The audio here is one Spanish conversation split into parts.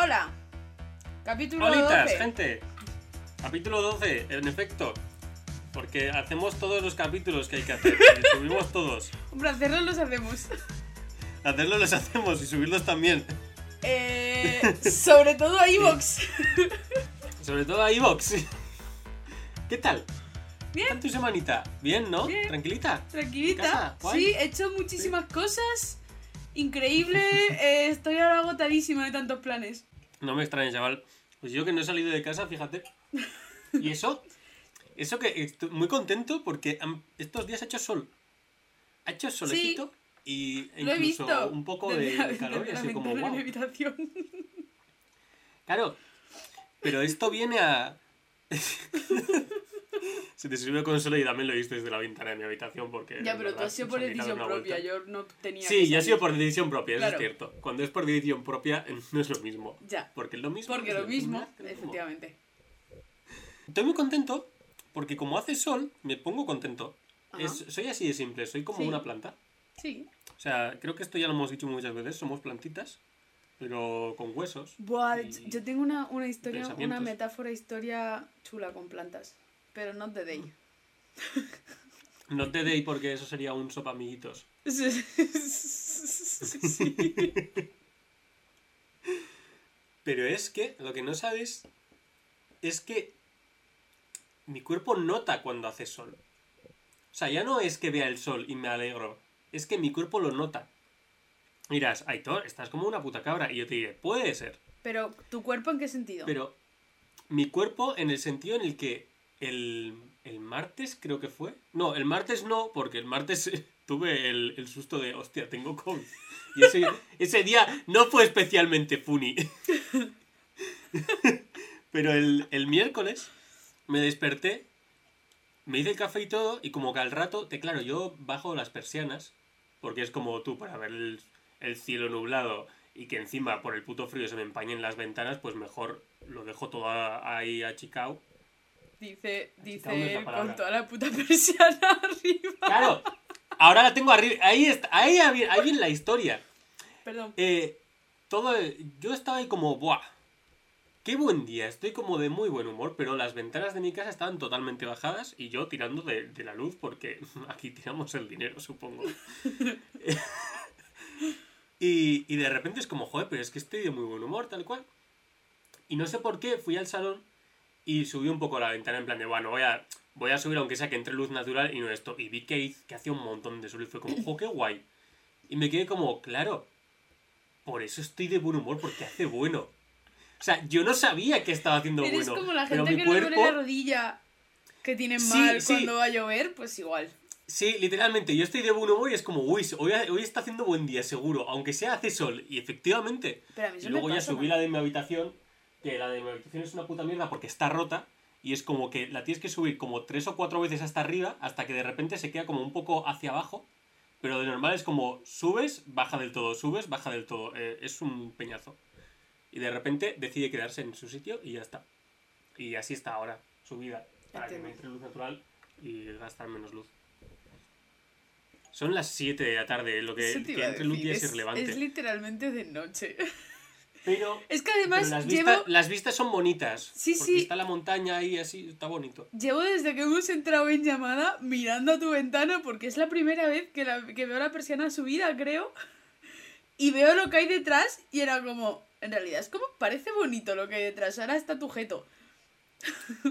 Hola. Capítulo Holitas, 12. gente. Capítulo 12, en efecto. Porque hacemos todos los capítulos que hay que hacer. y subimos todos. Hombre, hacerlos los hacemos. Hacerlos los hacemos y subirlos también. Eh, sobre todo a Evox. Sobre todo a Evox. ¿Qué tal? ¿Qué Bien, tal tu semanita? Bien, ¿no? Bien. ¿Tranquilita? tranquilita. Sí, he hecho muchísimas cosas. Increíble. eh, estoy ahora agotadísima de tantos planes. No me extrañes, chaval. Pues yo que no he salido de casa, fíjate. Y eso, eso que estoy muy contento porque estos días ha hecho sol. Ha hecho solecito y incluso visto. un poco de calor y así como wow. habitación. Claro, pero esto viene a... Se te el consuelo y también lo he visto desde la ventana de mi habitación porque... Ya, pero tú has sido por decisión propia. Yo no tenía. Sí, ya ha sido por decisión propia, eso Claro. es cierto. Cuando es por decisión propia no es lo mismo. Ya. Porque es lo mismo. Porque es lo mismo, lo mismo. efectivamente. Estoy muy contento porque como hace sol, me pongo contento. Es- soy así de simple, soy como Sí. una planta. Sí. O sea, creo que esto ya lo hemos dicho muchas veces, somos plantitas, pero con huesos. Buah, yo tengo una, una historia, una metáfora historia chula con plantas. Pero no te day. No te deis porque eso sería un sopa amiguitos. Sí. Pero es que lo que no sabes es que mi cuerpo nota cuando hace sol. O sea, ya no es que vea el sol y me alegro, es que mi cuerpo lo nota. Dirás, Aitor, estás como una puta cabra. Y yo te diré, puede ser. Pero, ¿tu cuerpo en qué sentido? Pero mi cuerpo en el sentido en el que el, el martes creo que fue. No, el martes no, porque el martes tuve el, el susto de, hostia, tengo COVID. Y ese, ese día no fue especialmente funny. Pero el, el miércoles me desperté, me hice el café y todo, y como que al rato, te claro, yo bajo las persianas, porque es como tú, para ver el, el cielo nublado y que encima por el puto frío se me empañen las ventanas, pues mejor lo dejo todo a- ahí achicado. Dice, dice él con toda la puta persiana arriba. Claro, ahora la tengo arriba, ahí está, ahí, ahí viene la historia. Perdón. Eh, todo, yo estaba ahí como, ¡buah! Qué buen día, estoy como de muy buen humor, pero las ventanas de mi casa estaban totalmente bajadas y yo tirando de, de la luz porque aquí tiramos el dinero, supongo. y, y de repente es como, joder, pero es que estoy de muy buen humor, tal cual. Y no sé por qué, fui al salón y subí un poco la ventana en plan de, bueno, voy a, voy a subir aunque sea que entre luz natural y no esto. Y vi que, que hacía un montón de sol y fue como, jo, qué guay. Y me quedé como, claro, por eso estoy de buen humor, porque hace bueno. O sea, yo no sabía que estaba haciendo Eres bueno. como la pero gente mi que cuerpo, duele la rodilla que tienen Sí, mal sí. cuando va a llover, pues igual. Sí, literalmente, yo estoy de buen humor y es como, uy, hoy, hoy está haciendo buen día, seguro, aunque sea hace sol. Y efectivamente. Pero a mí Y luego ya subí la de mi habitación, que la de es una puta mierda porque está rota. Y es como que la tienes que subir como tres o cuatro veces hasta arriba, hasta que de repente se queda como un poco hacia abajo. Pero de normal es como subes, baja del todo, subes, baja del todo. Eh, es un peñazo. Y de repente decide quedarse en su sitio y ya está. Y así está ahora, subida. Para que me entre luz natural y gastar menos luz. Son las 7 de la tarde, lo que, entre luz ya es es, irrelevante. es literalmente de noche. Pero Es que además las, llevo, vistas, las vistas son bonitas. Sí, porque sí. está la montaña ahí así, está bonito. llevo desde que hemos entrado en llamada mirando a tu ventana porque es la primera vez que, la, que veo la persiana subida, creo. Y veo lo que hay detrás y era como, en realidad es como, parece bonito lo que hay detrás. Ahora está tu jeto.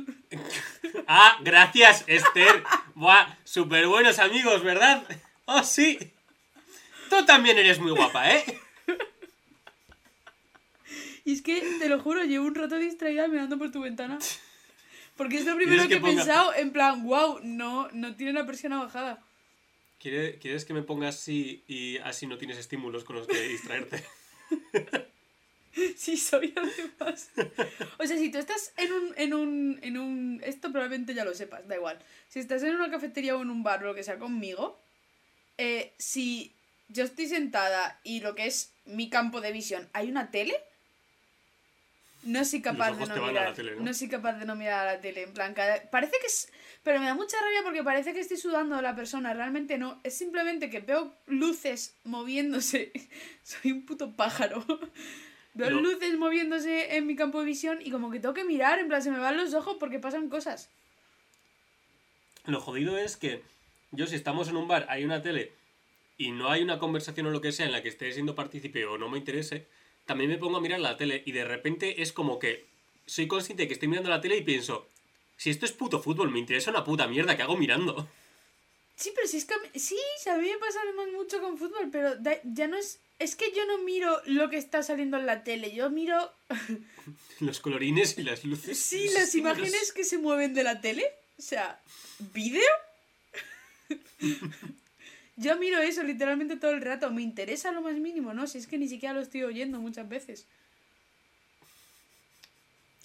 Ah, gracias, Esther. Buah, súper buenos amigos, ¿verdad? Oh, sí. Tú también eres muy guapa, ¿eh? Y es que, te lo juro, llevo un rato distraída mirando por tu ventana. Porque es lo primero que, que he pensado, en plan, wow, no, no tiene la persiana bajada. ¿Quiere- ¿Quieres que me ponga así y así no tienes estímulos con los que distraerte? Sí, soy además. O sea, si tú estás en un, en un, en un... Esto probablemente ya lo sepas, da igual. Si estás en una cafetería o en un bar o lo que sea conmigo, eh, si yo estoy sentada y lo que es mi campo de visión, hay una tele, no soy capaz de no mirar. tele, ¿no? ¿no? soy capaz de no mirar a la tele. En plan, cada- parece que es. Pero me da mucha rabia porque parece que estoy sudando a la persona. Realmente no. Es simplemente que veo luces moviéndose. Soy un puto pájaro. Veo luces moviéndose en mi campo de visión y como que tengo que mirar, en plan, se me van los ojos porque pasan cosas. Lo jodido es que yo si estamos en un bar, hay una tele y no hay una conversación o lo que sea en la que esté siendo partícipe o no me interese, también me pongo a mirar la tele y de repente es como que soy consciente de que estoy mirando la tele y pienso, si esto es puto fútbol, me interesa una puta mierda, ¿qué hago mirando? Sí, pero si es que sí, a mí me pasa mucho con fútbol, pero ya no es... Es que yo no miro lo que está saliendo en la tele, yo miro... Los colorines y las luces. Sí, las imágenes que se mueven de la tele. O sea, ¿vídeo? Yo miro eso literalmente todo el rato. Me interesa lo más mínimo, ¿no? Si es que ni siquiera lo estoy oyendo muchas veces.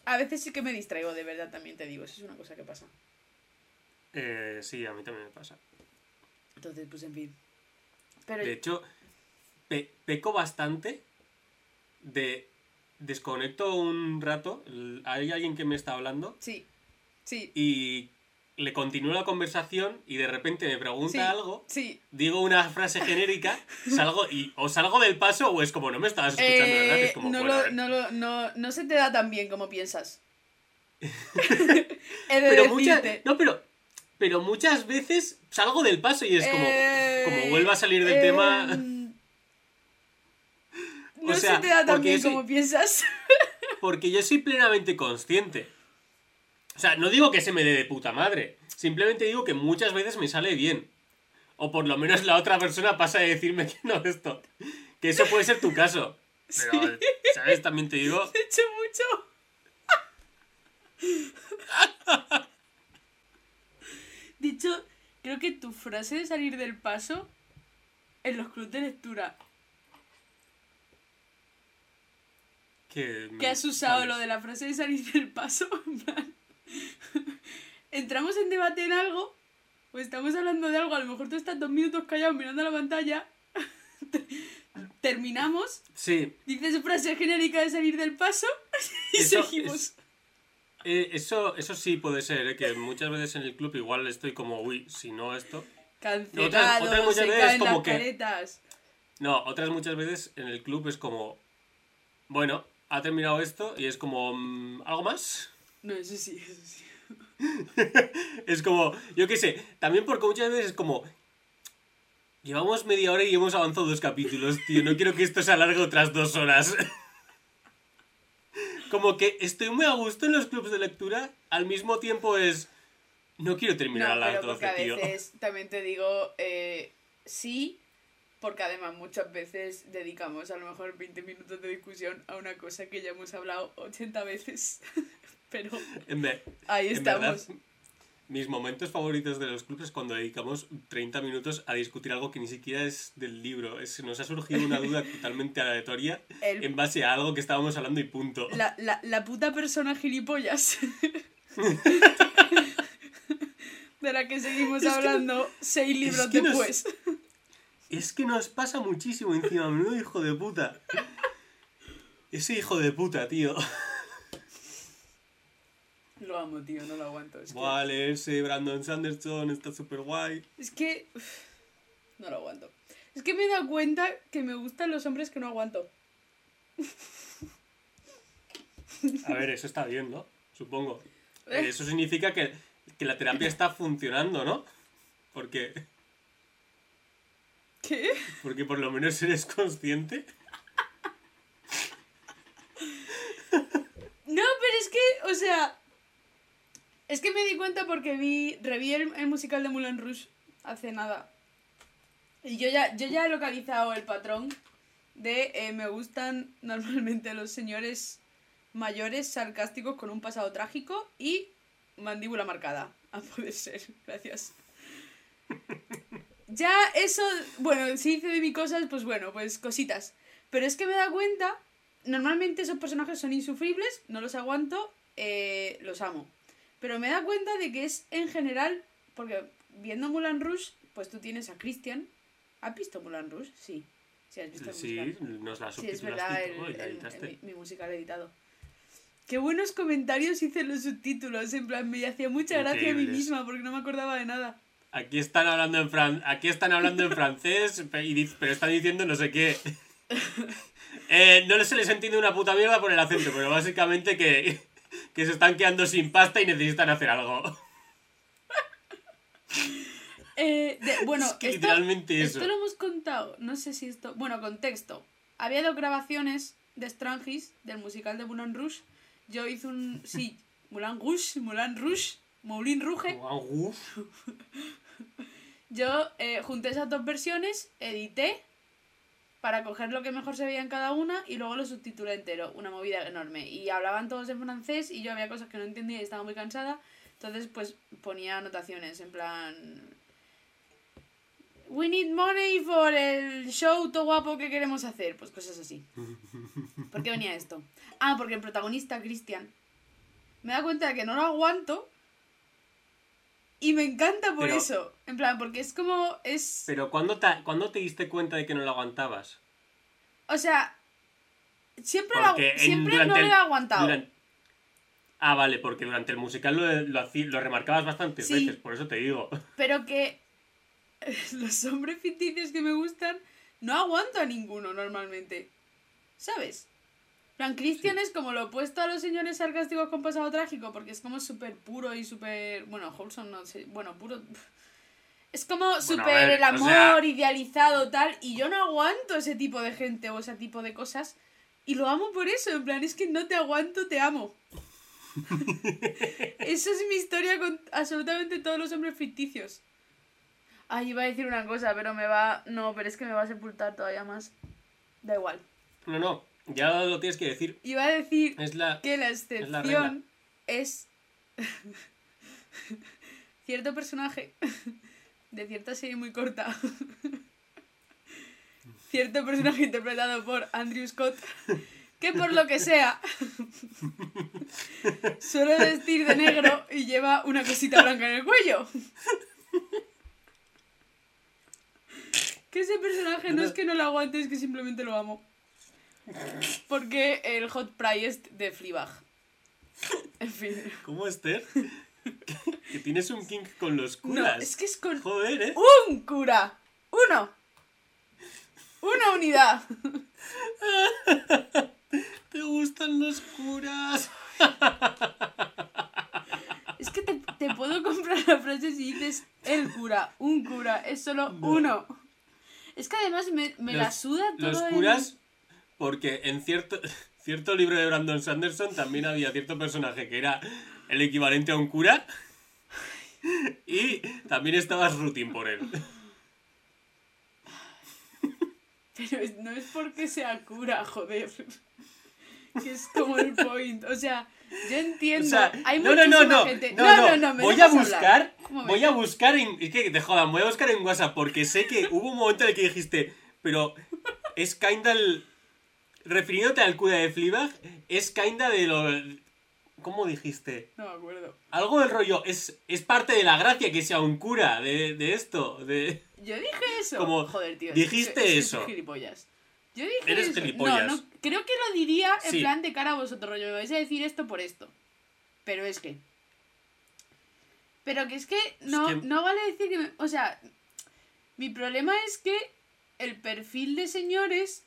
A veces sí que me distraigo, de verdad, también te digo. Eso es una cosa que pasa. Eh, sí, a mí también me pasa. Entonces, pues en fin. Pero De hecho, pe- peco bastante de desconecto un rato, hay alguien que me está hablando sí, sí, y le continúo la conversación y de repente me pregunta Sí. algo, sí. digo una frase genérica, salgo y o salgo del paso o es como no me estabas escuchando, ¿verdad? Eh, Es como, no, bueno, lo, no, lo, no, no se te da tan bien como piensas. He de pero muchas, no, pero pero muchas veces salgo del paso y es como Eh, como vuelva a salir del eh, tema. No O sea, se te da tan bien soy- como piensas. Porque yo soy plenamente consciente. O sea, no digo que se me dé de puta madre. Simplemente digo que muchas veces me sale bien. O por lo menos la otra persona pasa de decirme que no esto. Que eso puede ser tu caso. Pero, ¿sabes? También te digo. He hecho mucho. Dicho, creo que tu frase de salir del paso en los clubes de lectura Que, que has usado ¿sabes? lo de la frase de salir del paso. en plan, Entramos en debate en algo, o estamos hablando de algo, a lo mejor tú estás dos minutos callado mirando la pantalla, terminamos, Sí, dices frase genérica de salir del paso y Eso seguimos. es- eh, eso, eso sí puede ser, ¿eh? que muchas veces en el club igual estoy como, uy, si no esto. Cancelado, Otras- otras muchas se veces caen como las que- caretas. No, otras muchas veces en el club es como, bueno, ha terminado esto y es como, mm, ¿algo más? No, eso sí, eso sí. Es como, yo qué sé, también porque muchas veces es como, llevamos media hora y hemos avanzado dos capítulos, tío, no quiero que esto se alargue otras dos horas. Como que estoy muy a gusto en los clubs de lectura, al mismo tiempo es, no quiero terminar No, a las pero porque 12, a tío. veces, también te digo, eh, sí, porque además muchas veces dedicamos a lo mejor 20 minutos de discusión a una cosa que ya hemos hablado 80 veces. pero En, ver- ahí verdad, estamos. mis momentos favoritos de los clubs es cuando dedicamos 30 minutos a discutir algo que ni siquiera es del libro. Es, nos ha surgido una duda totalmente aleatoria El- en base a algo que estábamos hablando y punto. la, la, la puta persona gilipollas. de la que seguimos Es que hablando seis libros que nos- después. Es que nos pasa muchísimo encima, menudo hijo de puta. Ese hijo de puta, tío. Lo amo, tío, no lo aguanto. Es que, Vale, ese Brandon Sanderson está súper guay. es que no lo aguanto. Es que me he dado cuenta que me gustan los hombres que no aguanto. A ver, eso está bien, ¿no? Supongo. Eh. Eso significa que, que la terapia está funcionando, ¿no? Porque, ¿Qué? porque por lo menos eres consciente. No, pero es que, o sea. Es que me di cuenta porque vi. Reví el, el musical de Moulin Rouge hace nada. Y yo ya, yo ya he localizado el patrón de eh, me gustan normalmente los señores mayores sarcásticos con un pasado trágico y mandíbula marcada. A poder ser, gracias. Ya eso, bueno, si hice de mi cosas, pues bueno, pues cositas. Pero es que me da cuenta, normalmente esos personajes son insufribles, no los aguanto, eh, los amo. Pero me da cuenta de que es en general, porque viendo Mulan Rouge, pues tú tienes a Christian. ¿Has visto Mulan Rouge? Sí. Sí, has visto Sí, musical. nos la Sí, es verdad, el- el- el- mi, mi musical editado. Qué buenos comentarios hice en los subtítulos, en plan, me hacía mucha gracia a mí misma porque no me acordaba de nada. Aquí están hablando en fran... aquí están hablando en francés, pero están diciendo no sé qué. Eh, no se les entiende una puta mierda por el acento, pero básicamente que, que se están quedando sin pasta y necesitan hacer algo. Eh, de- bueno, Es que esto, literalmente eso. esto lo hemos contado. No sé si esto. Bueno, contexto. Había dos grabaciones de Strangis, del musical de Moulin Rouge. Yo hice un. Sí, Moulin Rouge, Moulin Rouge, Moulin Rouge. Uf. Yo eh, junté esas dos versiones, edité para coger lo que mejor se veía en cada una y luego lo subtitulé entero, una movida enorme. Y hablaban todos en francés y yo había cosas que no entendía y estaba muy cansada, entonces pues ponía anotaciones en plan... We need money for el show todo guapo que queremos hacer, pues cosas así. ¿Por qué venía esto? Ah, porque el protagonista, Christian, me da cuenta de que no lo aguanto y me encanta por Pero- eso. En plan, porque es como. Es. Pero ¿cuándo te, ¿cuándo te diste cuenta de que no lo aguantabas? O sea. Siempre, lo, Porque agu- en- siempre durante no lo el- he aguantado. duran- Ah, vale, porque durante el musical lo, lo, hací- lo remarcabas bastantes Sí. veces, por eso te digo. Pero que. Los hombres ficticios que me gustan. No aguanto a ninguno normalmente. ¿Sabes? Plan, Christian es como lo opuesto a los señores sarcásticos con pasado trágico, porque es como súper puro y súper. Bueno, Wholesome no sé. Bueno, puro. Es como súper ver, el o amor sea- idealizado, tal. Y yo no aguanto ese tipo de gente o ese tipo de cosas. Y lo amo por eso. En plan, es que no te aguanto, te amo. Esa es mi historia con absolutamente todos los hombres ficticios. Ay, iba a decir una cosa, pero me va. No, pero es que me va a sepultar todavía más. Da igual. No, no, ya lo tienes que decir. Iba a decir Es la... que la la excepción es. cierto personaje de cierta serie muy corta. cierto personaje interpretado por Andrew Scott. Que por lo que sea. suele vestir de negro y lleva una cosita blanca en el cuello. Que ese personaje no es que no lo aguante, es que simplemente lo amo. Porque el hot priest de Fleabag. En fin. ¿Cómo, Esther? que, tienes un king con los No, curas. es que es con Joder, ¿eh? un cura. Uno. Una unidad. Te gustan los curas. Es que te, te puedo comprar la frase si dices el cura, un cura, es solo uno. Es que además me, me la suda todo Los el- curas, porque en cierto, cierto libro de Brandon Sanderson también había cierto personaje que era el equivalente a un cura. Y también estabas rooting por él. Pero no es porque sea cura, joder. Que es como el point. O sea, yo entiendo. O sea, hay no, no, no, no, gente. no, no, no, no, me voy a buscar, voy a buscar en, es que te jodan, voy a buscar en WhatsApp porque sé que hubo un momento en el que dijiste, pero es kinda el, refiriéndote al cura de Fleabag, es kinda de lo, ¿cómo dijiste? No me acuerdo. Algo del rollo, es, es parte de la gracia que sea un cura de, de esto, de... Yo dije eso. Como, Joder, tío. dijiste es es eso. gilipollas. Yo dije Eres eso. gilipollas. No, no, creo que lo diría en Sí. plan de cara a vosotros, rollo. Me vais a decir esto por esto. Pero es que. Pero que es que no, que- no vale decir que. me- o sea, mi problema es que el perfil de señores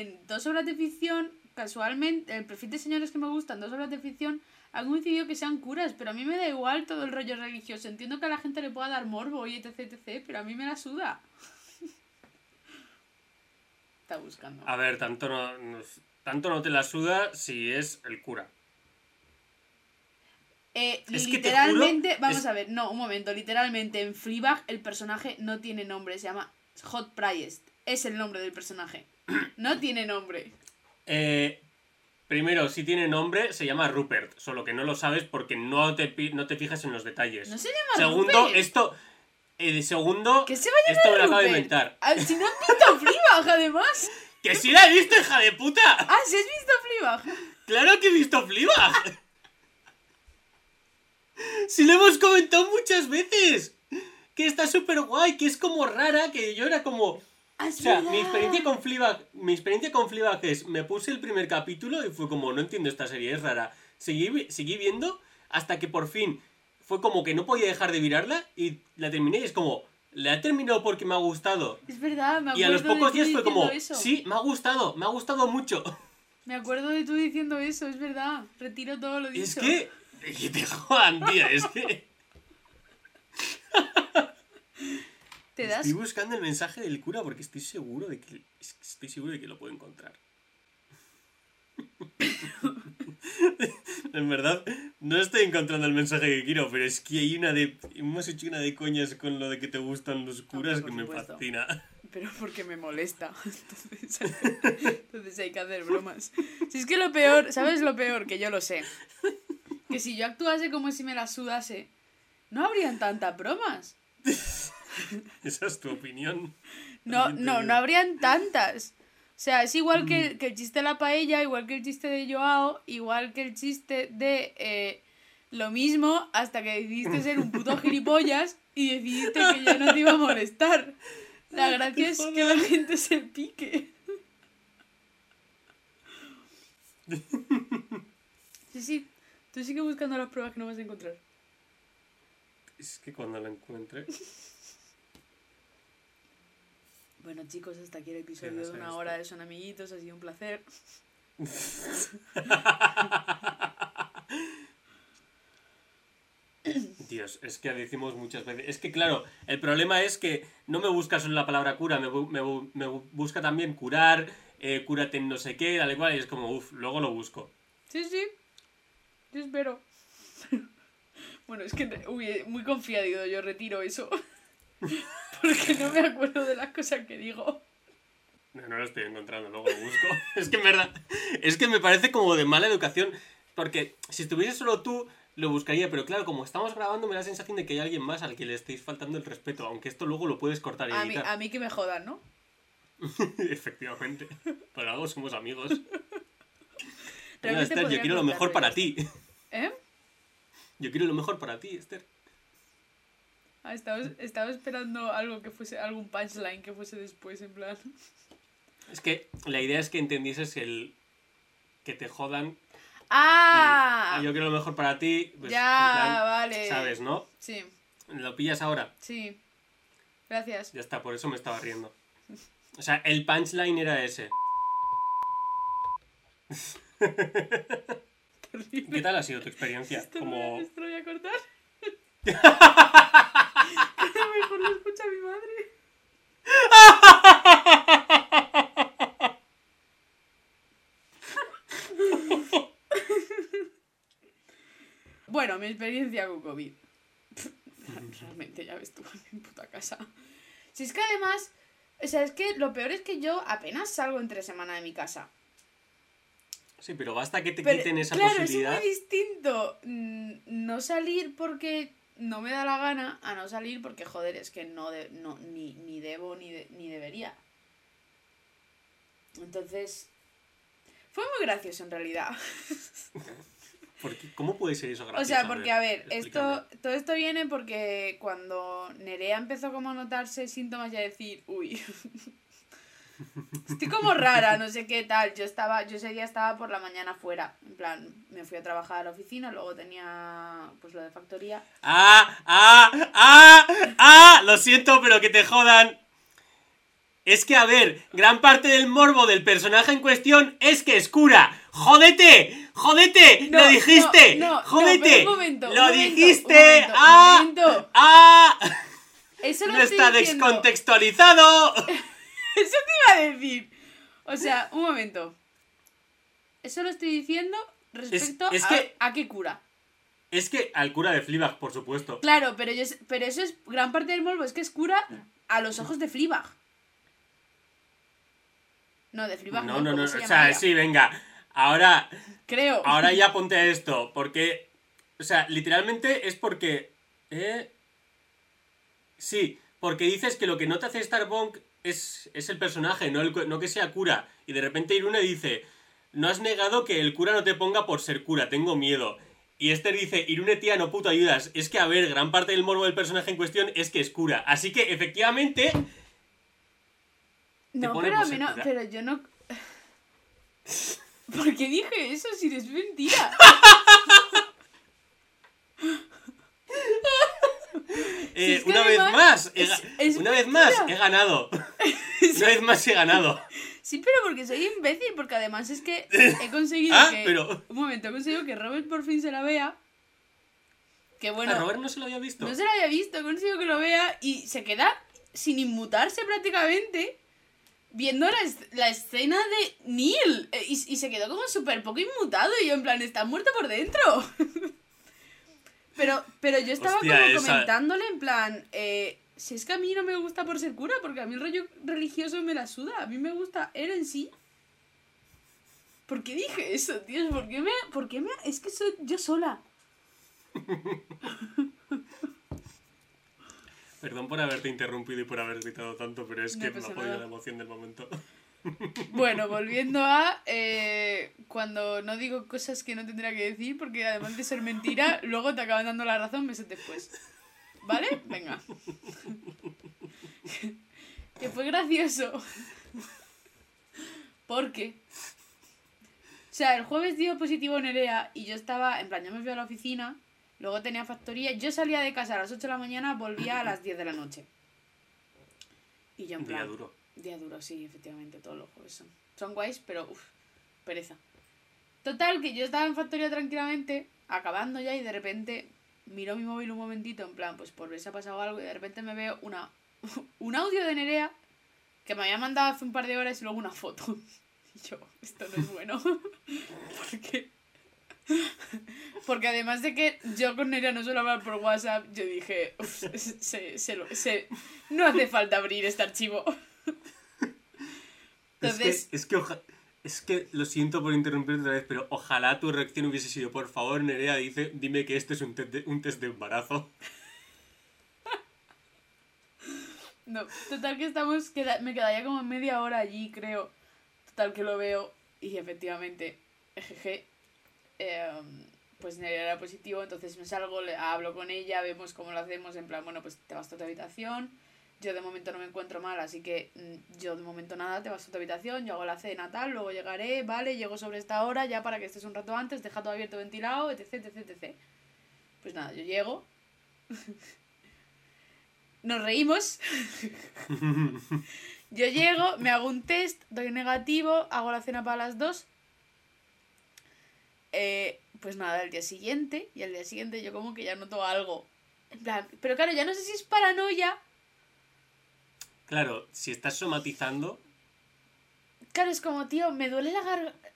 en dos obras de ficción, casualmente, el perfil de señores que me gustan, dos obras de ficción, han coincidido que sean curas, pero a mí me da igual todo el rollo religioso. Entiendo que a la gente le pueda dar morbo y etc, etc, pero a mí me la suda. Está buscando. A ver, tanto no, no- tanto no te la suda si es el cura. Eh, Es que te literalmente, juro, vamos es- a ver, no, un momento, literalmente en Fleabag el personaje no tiene nombre, se llama Hot Priest, es el nombre del personaje, no tiene nombre. Eh, primero, si tiene nombre, se llama Rupert, solo que no lo sabes porque no te, no te fijas en los detalles. No se llama segundo, Rupert. esto... eh, segundo, ¿Qué se va a esto me lo acabo de inventar. Ah, si no has visto Fleabag, además. ¡Que sí la he visto, hija de puta! Ah, si has visto Fleabag. ¡Claro que he visto Fleabag! ¡Si lo hemos comentado muchas veces! Que está súper guay, que es como rara, que yo era como... Ah, O sea, mi experiencia con Fleabag, mi experiencia con Fleabag es, me puse el primer capítulo y fue como, no entiendo esta serie, es rara. Seguí, seguí viendo hasta que por fin fue como que no podía dejar de mirarla y la terminé y es como, la he terminado porque me ha gustado. Es verdad, me acuerdo Y a los pocos días fue como, eso. sí, me ha gustado, me ha gustado mucho. Me acuerdo de tú diciendo eso, es verdad. Retiro todo lo dicho. Es que... Que te jodan, tía, es que... ¿Te das? Estoy buscando el mensaje del cura porque estoy seguro de que... es que Estoy seguro de que lo puedo encontrar. en verdad, no estoy encontrando el mensaje que quiero, pero es que hay una de... Hemos hecho una de coñas con lo de que te gustan los curas por que me supuesto. fascina. Pero porque me molesta. Entonces entonces hay que hacer bromas. Si es que lo peor, ¿sabes lo peor? Que yo lo sé. Que si yo actuase como si me la sudase, no habrían tantas bromas. Esa es tu opinión. No, no, no habrían tantas. O sea, es igual que, que el chiste de la paella, igual que el chiste de Joao, igual que el chiste de eh, lo mismo hasta que decidiste ser un puto gilipollas y decidiste que ya no te iba a molestar. La gracia es que la gente se pique. Sí, sí. Tú sigue buscando las pruebas que no vas a encontrar. Es que cuando la encuentre... Bueno, chicos, hasta aquí el episodio de una hora de Son Amiguitos. Ha sido un placer. Dios, es que decimos muchas veces. Es que claro, el problema es que no me busca solo la palabra cura, me, bu- me bu- me bu- busca también curar, eh, cúrate en no sé qué, tal y cual, y es como, uff, luego lo busco. Sí, sí. Yo espero. bueno, es que uy, muy confiado, yo retiro eso. Porque no me acuerdo de las cosas que digo. No, no lo estoy encontrando, luego lo busco. es que en verdad, es que me parece como de mala educación, porque si estuviese solo tú, lo buscaría, pero claro, como estamos grabando, me da la sensación de que hay alguien más al que le estéis faltando el respeto, aunque esto luego lo puedes cortar y A mí, a mí que me jodan, ¿no? Efectivamente, por algo somos amigos. Esther, yo quiero lo mejor para ti. ¿Eh? Yo quiero lo mejor para ti, Esther. Ah, estaba, estaba esperando algo que fuese, algún punchline que fuese después, en plan. Es que la idea es que entendieses el que te jodan ¡Ah! y yo quiero lo mejor para ti. pues, ya, plan, vale. ¿Sabes, no? Sí, Lo pillas ahora. sí. Gracias. Ya está, por eso me estaba riendo. O sea, el punchline era ese. Terrible. ¿Qué tal ha sido tu experiencia? Esto, Como... esto lo voy a cortar. Que mejor lo escucha mi madre. bueno, mi experiencia con COVID. Realmente, ya ves tú, en mi puta casa. Si es que además, o sea, es que lo peor es que yo apenas salgo entre semana de mi casa. Sí, pero basta que te Pero, quiten esa claro, posibilidad. es muy distinto mm, no salir porque no me da la gana a no salir porque, joder, es que no, de- no ni, ni debo ni, de- ni debería. Entonces, fue muy gracioso en realidad. Porque, ¿Cómo puede ser eso o gracioso? sea, porque, a ver, explícame. esto, todo esto viene porque cuando Nerea empezó como a notarse síntomas y a decir, uy, estoy como rara, no sé qué tal. Yo estaba, yo ese día estaba por la mañana fuera. En plan, me fui a trabajar a la oficina, luego tenía pues lo de factoría. ¡Ah! ¡Ah! ¡Ah! ¡Ah! Lo siento, pero que te jodan. Es que, a ver, gran parte del morbo del personaje en cuestión es que es cura. ¡Jódete! ¡Jódete! No, ¡Lo dijiste! no, no, no, ¡Jódete! pero un momento, un ¡Lo momento, dijiste! un momento, un ¡Ah! momento. ¡Ah! Eso lo ¡No estoy está diciendo- descontextualizado! Eso te iba a decir. O sea, un momento. Eso lo estoy diciendo respecto es a, que- a qué cura. Es que al cura de Fleabag, por supuesto. Claro, pero, yo, pero eso es gran parte del morbo, es que es cura a los ojos de Fleabag. No, de Fleabag no, No, no, no. ¿cómo O sea, sí, venga. Ahora, Creo. ahora ya ponte a esto. Porque. O sea, literalmente es porque. ¿Eh? Sí, porque dices que lo que no te hace estar bonk es, es el personaje, no, el, no que sea cura. Y de repente Irune dice: No has negado que el cura no te ponga por ser cura, tengo miedo. Y Esther dice, Irune tía, no puto ayudas. Es que, a ver, gran parte del morbo del personaje en cuestión es que es cura. Así que, efectivamente, no, pero a mí no, pero yo no... ¿Por qué dije eso si es mentira? Eh, una vez más, he es- es una vez más, he ganado. Una vez más he ganado. Sí, pero porque soy imbécil, porque además es que he conseguido Ah, que... pero- Un momento, he conseguido que Robert por fin se la vea. Que bueno, A Robert no se lo había visto. no se la había visto, he conseguido que lo vea y se queda sin inmutarse prácticamente viendo la, es- la escena de Neil. Eh, Y, y se quedó como súper poco inmutado y yo en plan, está muerto por dentro. Pero, pero yo estaba Hostia, como esa- comentándole en plan, eh, si es que a mí no me gusta por ser cura, porque a mí el rollo religioso me la suda, a mí me gusta él en sí. ¿Por qué dije eso, tío? ¿Por qué me...? ¿Por qué me...? Es que soy yo sola. Perdón por haberte interrumpido y por haber gritado tanto, pero es No que me ha podido la emoción del momento. Bueno, volviendo a eh, cuando no digo cosas que no tendría que decir, porque además de ser mentira, luego te acaban dando la razón meses después. ¿Vale? Venga. que fue gracioso. Porque. O sea, el jueves dio positivo Nerea y yo estaba, en plan, yo me fui a la oficina, luego tenía factoría, yo salía de casa a las 8 de la mañana, volvía a las 10 de la noche. Y yo en Día plan... duro. Día duro, sí, efectivamente, todos los jueves son. Son guays, pero uff, pereza. Total, que yo estaba en factoría tranquilamente, acabando ya, y de repente miro mi móvil un momentito, en plan, pues por ver si ha pasado algo, y de repente me veo una un audio de Nerea que me había mandado hace un par de horas y luego una foto. Y yo, esto no es bueno. Porque. Porque además de que yo con Nerea no suelo hablar por WhatsApp, yo dije, "Uf, se, se se- no hace falta abrir este archivo. Entonces, Es que, es que, oja- es que lo siento por interrumpirte otra vez, pero ojalá tu reacción hubiese sido, por favor, Nerea, dice, dime que este es un, test de, un test de embarazo. No, total que estamos, queda- me quedaría como media hora allí, creo. Total que lo veo y efectivamente, jeje, em, pues Nerea era positivo, entonces me salgo, le hablo con ella, vemos cómo lo hacemos, en plan, bueno, pues te vas a tu habitación. Yo de momento no me encuentro mal, así que mm, yo de momento nada, te vas a tu habitación, yo hago la cena tal, luego llegaré, vale, llego sobre esta hora ya para que estés un rato antes, deja todo abierto, ventilado, etc, etc, etc. Pues nada, yo llego. Nos reímos. Yo llego, me hago un test, doy negativo, hago la cena para las dos. Eh, pues nada, el día siguiente, y al día siguiente yo como que ya noto algo. En plan, pero claro, ya no sé si es paranoia. Claro, si estás somatizando, Claro, es como, tío, me duele la garganta.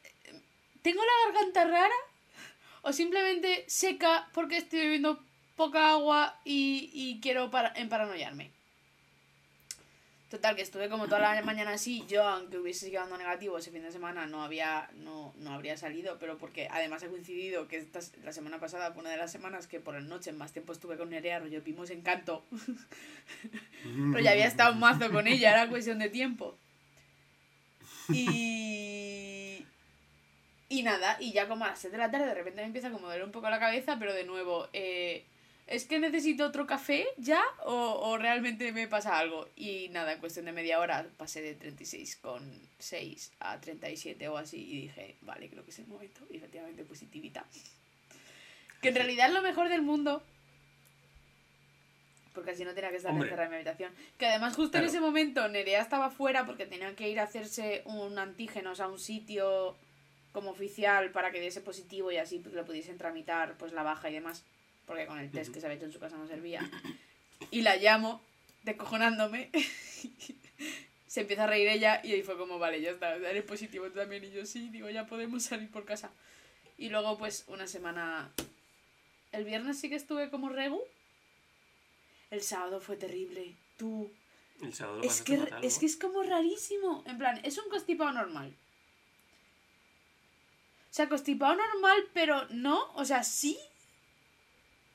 ¿Tengo la garganta rara? ¿O simplemente seca porque estoy bebiendo poca agua y, y quiero para, emparanoiarme? Total, que estuve como toda la mañana así. Yo, aunque hubiese llegado negativo ese fin de semana, no había no, no habría salido, pero porque además ha coincidido que esta, la semana pasada fue una de las semanas que por la noche más tiempo estuve con Nerea, rollo vimos encanto. pero ya había estado un mazo con ella, era cuestión de tiempo. Y. Y nada, y ya como a las 7 de la tarde de repente me empieza a como doler un poco la cabeza, pero de nuevo, eh, ¿es que necesito otro café ya? ¿O, o realmente me pasa algo? Y nada, en cuestión de media hora pasé de 36,6 a 37 o así y dije, vale, creo que es el momento. Y efectivamente, positivita. Que en realidad es lo mejor del mundo. Porque así no tenía que estar encerrada en mi habitación. Que además justo Claro. en ese momento Nerea estaba fuera porque tenía que ir a hacerse un antígeno, o sea, un sitio como oficial para que diese positivo y así lo pudiesen tramitar pues la baja y demás. Porque con el test que se había hecho en su casa no servía. Y la llamo, descojonándome. se empieza a reír ella y ahí fue como, vale, ya está, eres positivo tú también. Y yo sí, digo, ya podemos salir por casa. Y luego pues una semana... El viernes sí que estuve como regu. El sábado fue terrible. Tú, el sábado es que, es que es como rarísimo. En plan, es un constipado normal. O sea, constipado normal, pero no. O sea, sí.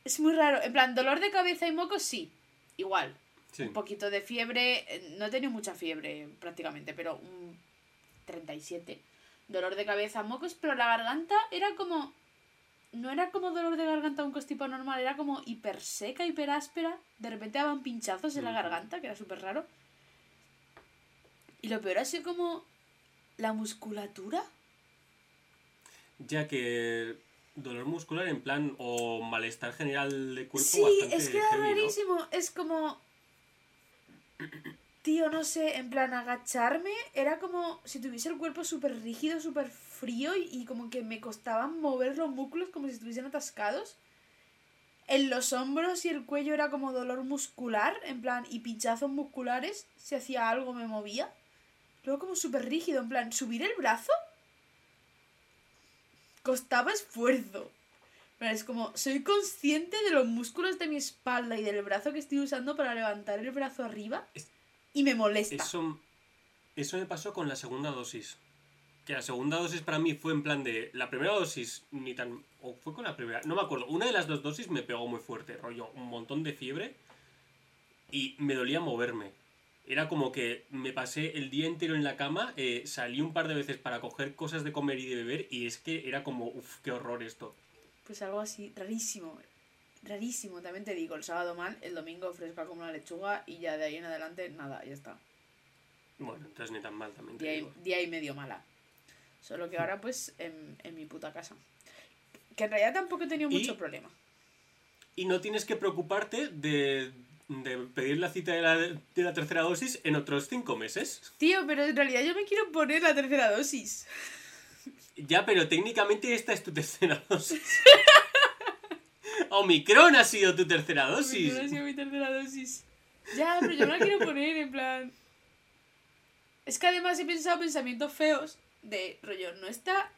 Es muy raro. En plan, dolor de cabeza y mocos, sí. Igual. Sí. Un poquito de fiebre. eh, No he tenido mucha fiebre prácticamente, pero un 37. Dolor de cabeza, mocos, pero la garganta era como. No era como dolor de garganta un constipado normal, era como hiper seca, hiper áspera. De repente daban pinchazos en la garganta, que era súper raro. Y lo peor ha sido como. La musculatura. Ya que dolor muscular en plan o malestar general de cuerpo Sí, bastante es que era heavy, ¿no? rarísimo. Es como. Tío, no sé, en plan agacharme era como si tuviese el cuerpo súper rígido, súper frío y, y como que me costaban mover los músculos como si estuviesen atascados. En los hombros y el cuello era como dolor muscular, en plan, y pinchazos musculares. Si hacía algo me movía. Luego como súper rígido, en plan, subir el brazo costaba esfuerzo. Pero es como, soy consciente de los músculos de mi espalda y del brazo que estoy usando para levantar el brazo arriba Es- y me molesta. Eso, eso me pasó con la segunda dosis. Que la segunda dosis para mí fue en plan de. La primera dosis ni tan. O fue con la primera. No me acuerdo. Una de las dos dosis me pegó muy fuerte. Rollo, un montón de fiebre. Y me dolía moverme. Era como que me pasé el día entero en la cama. eh, salí un par de veces para coger cosas de comer y de beber. Y es que era como. Uff, qué horror esto. Pues algo así, rarísimo. Rarísimo, también te digo, el sábado mal, el domingo fresca como una lechuga y ya de ahí en adelante nada, ya está. Bueno, entonces ni tan mal también te Día y, día y medio mala. Solo que ahora pues en, en mi puta casa. Que en realidad tampoco he tenido Y- mucho problema. Y no tienes que preocuparte de, de pedir la cita de la, de la tercera dosis en otros cinco meses. Tío, pero en realidad yo me quiero poner la tercera dosis. Ya, pero técnicamente esta es tu tercera dosis. Omicron ha sido tu tercera dosis. No ha sido mi tercera dosis. Ya, pero yo no la quiero poner, en plan. Es que además he pensado pensamientos feos de rollo, no está.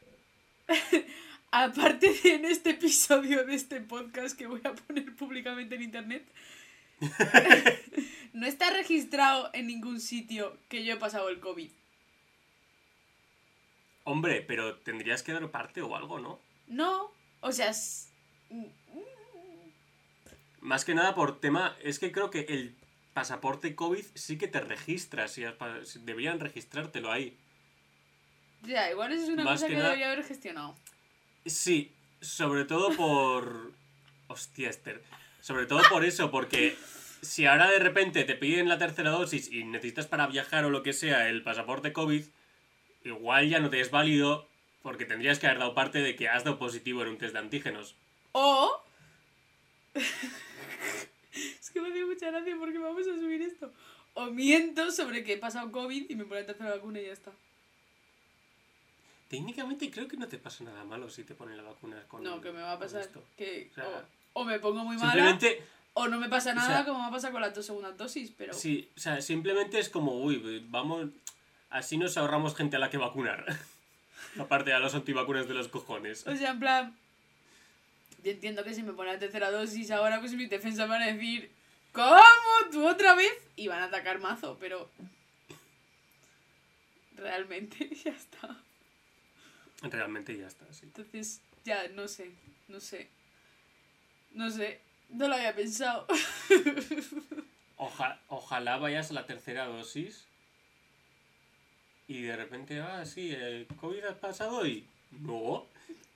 Aparte de en este episodio de este podcast que voy a poner públicamente en internet, no está registrado en ningún sitio que yo he pasado el COVID. Hombre, pero tendrías que dar parte o algo, ¿no? No, o sea, s- Más que nada por tema, es que creo que el pasaporte COVID sí que te registras, si deberían registrártelo ahí. ya, igual eso es una Más cosa que que debería haber gestionado. Sí, sobre todo por... Hostia, Esther. Sobre todo por eso, porque si ahora de repente te piden la tercera dosis y necesitas para viajar o lo que sea el pasaporte COVID, igual ya no te es válido porque tendrías que haber dado parte de que has dado positivo en un test de antígenos. O. es que me hace mucha gracia porque vamos a subir esto. O miento sobre que he pasado COVID y me pone la tercera vacuna y ya está. Técnicamente creo que no te pasa nada malo si te ponen la vacuna con No, que me va a pasar esto. que. O sea, o, o me pongo muy mala. Simplemente, O no me pasa o nada sea, como me pasa con las dos segundas dosis, pero. sí, o sea, simplemente es como, uy, vamos, así nos ahorramos gente a la que vacunar. Aparte a los antivacunas de los cojones. O sea, en plan. Yo entiendo que si me pone la tercera dosis ahora, pues mis defensas van a decir. ¿Cómo? ¿Tú otra vez? Y van a atacar mazo, pero. Realmente ya está. Realmente ya está, sí. Entonces, ya, no sé, no sé. No sé, no lo había pensado. Oja- ojalá vayas a la tercera dosis y de repente, ah, sí, el COVID has pasado y no.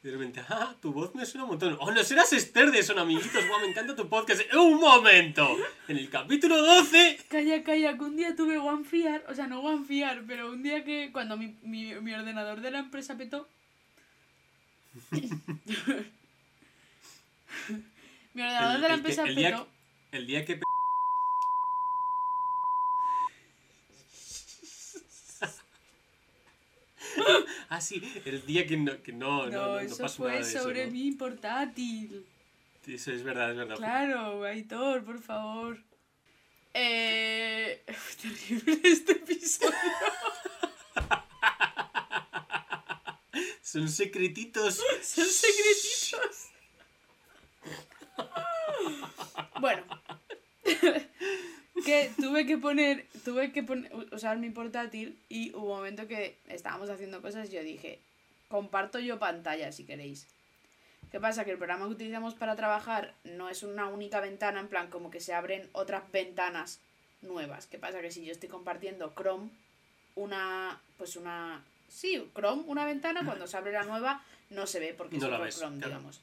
Y de repente, ah, tu voz me suena un montón. Oh, no serás Esther de Son Amiguitos. Guau, me encanta tu podcast. ¡Un momento! En el capítulo 12. Calla, calla, que un día tuve OneFiar, o sea, no OneFiar, pero un día que cuando mi, mi, mi ordenador de la empresa petó. mi ordenador El- de la el que- empresa el día petó. El día que. ah, sí, el día que no, que no, no, No, no, eso pasó fue nada de eso, sobre ¿no? mi portátil. Eso es verdad, es verdad. Claro, Aitor, por favor. Eh... Terrible este episodio. Son secretitos. Son secretitos. Bueno. que tuve que poner, tuve que poner, usar mi portátil y hubo un momento que estábamos haciendo cosas y yo dije, comparto yo pantalla si queréis. ¿Qué pasa? Que el programa que utilizamos para trabajar no es una única ventana, en plan como que se abren otras ventanas nuevas. ¿Qué pasa? Que si yo estoy compartiendo Chrome, una, pues una, sí, Chrome, una ventana, cuando se abre la nueva no se ve porque No es Chrome, claro. digamos.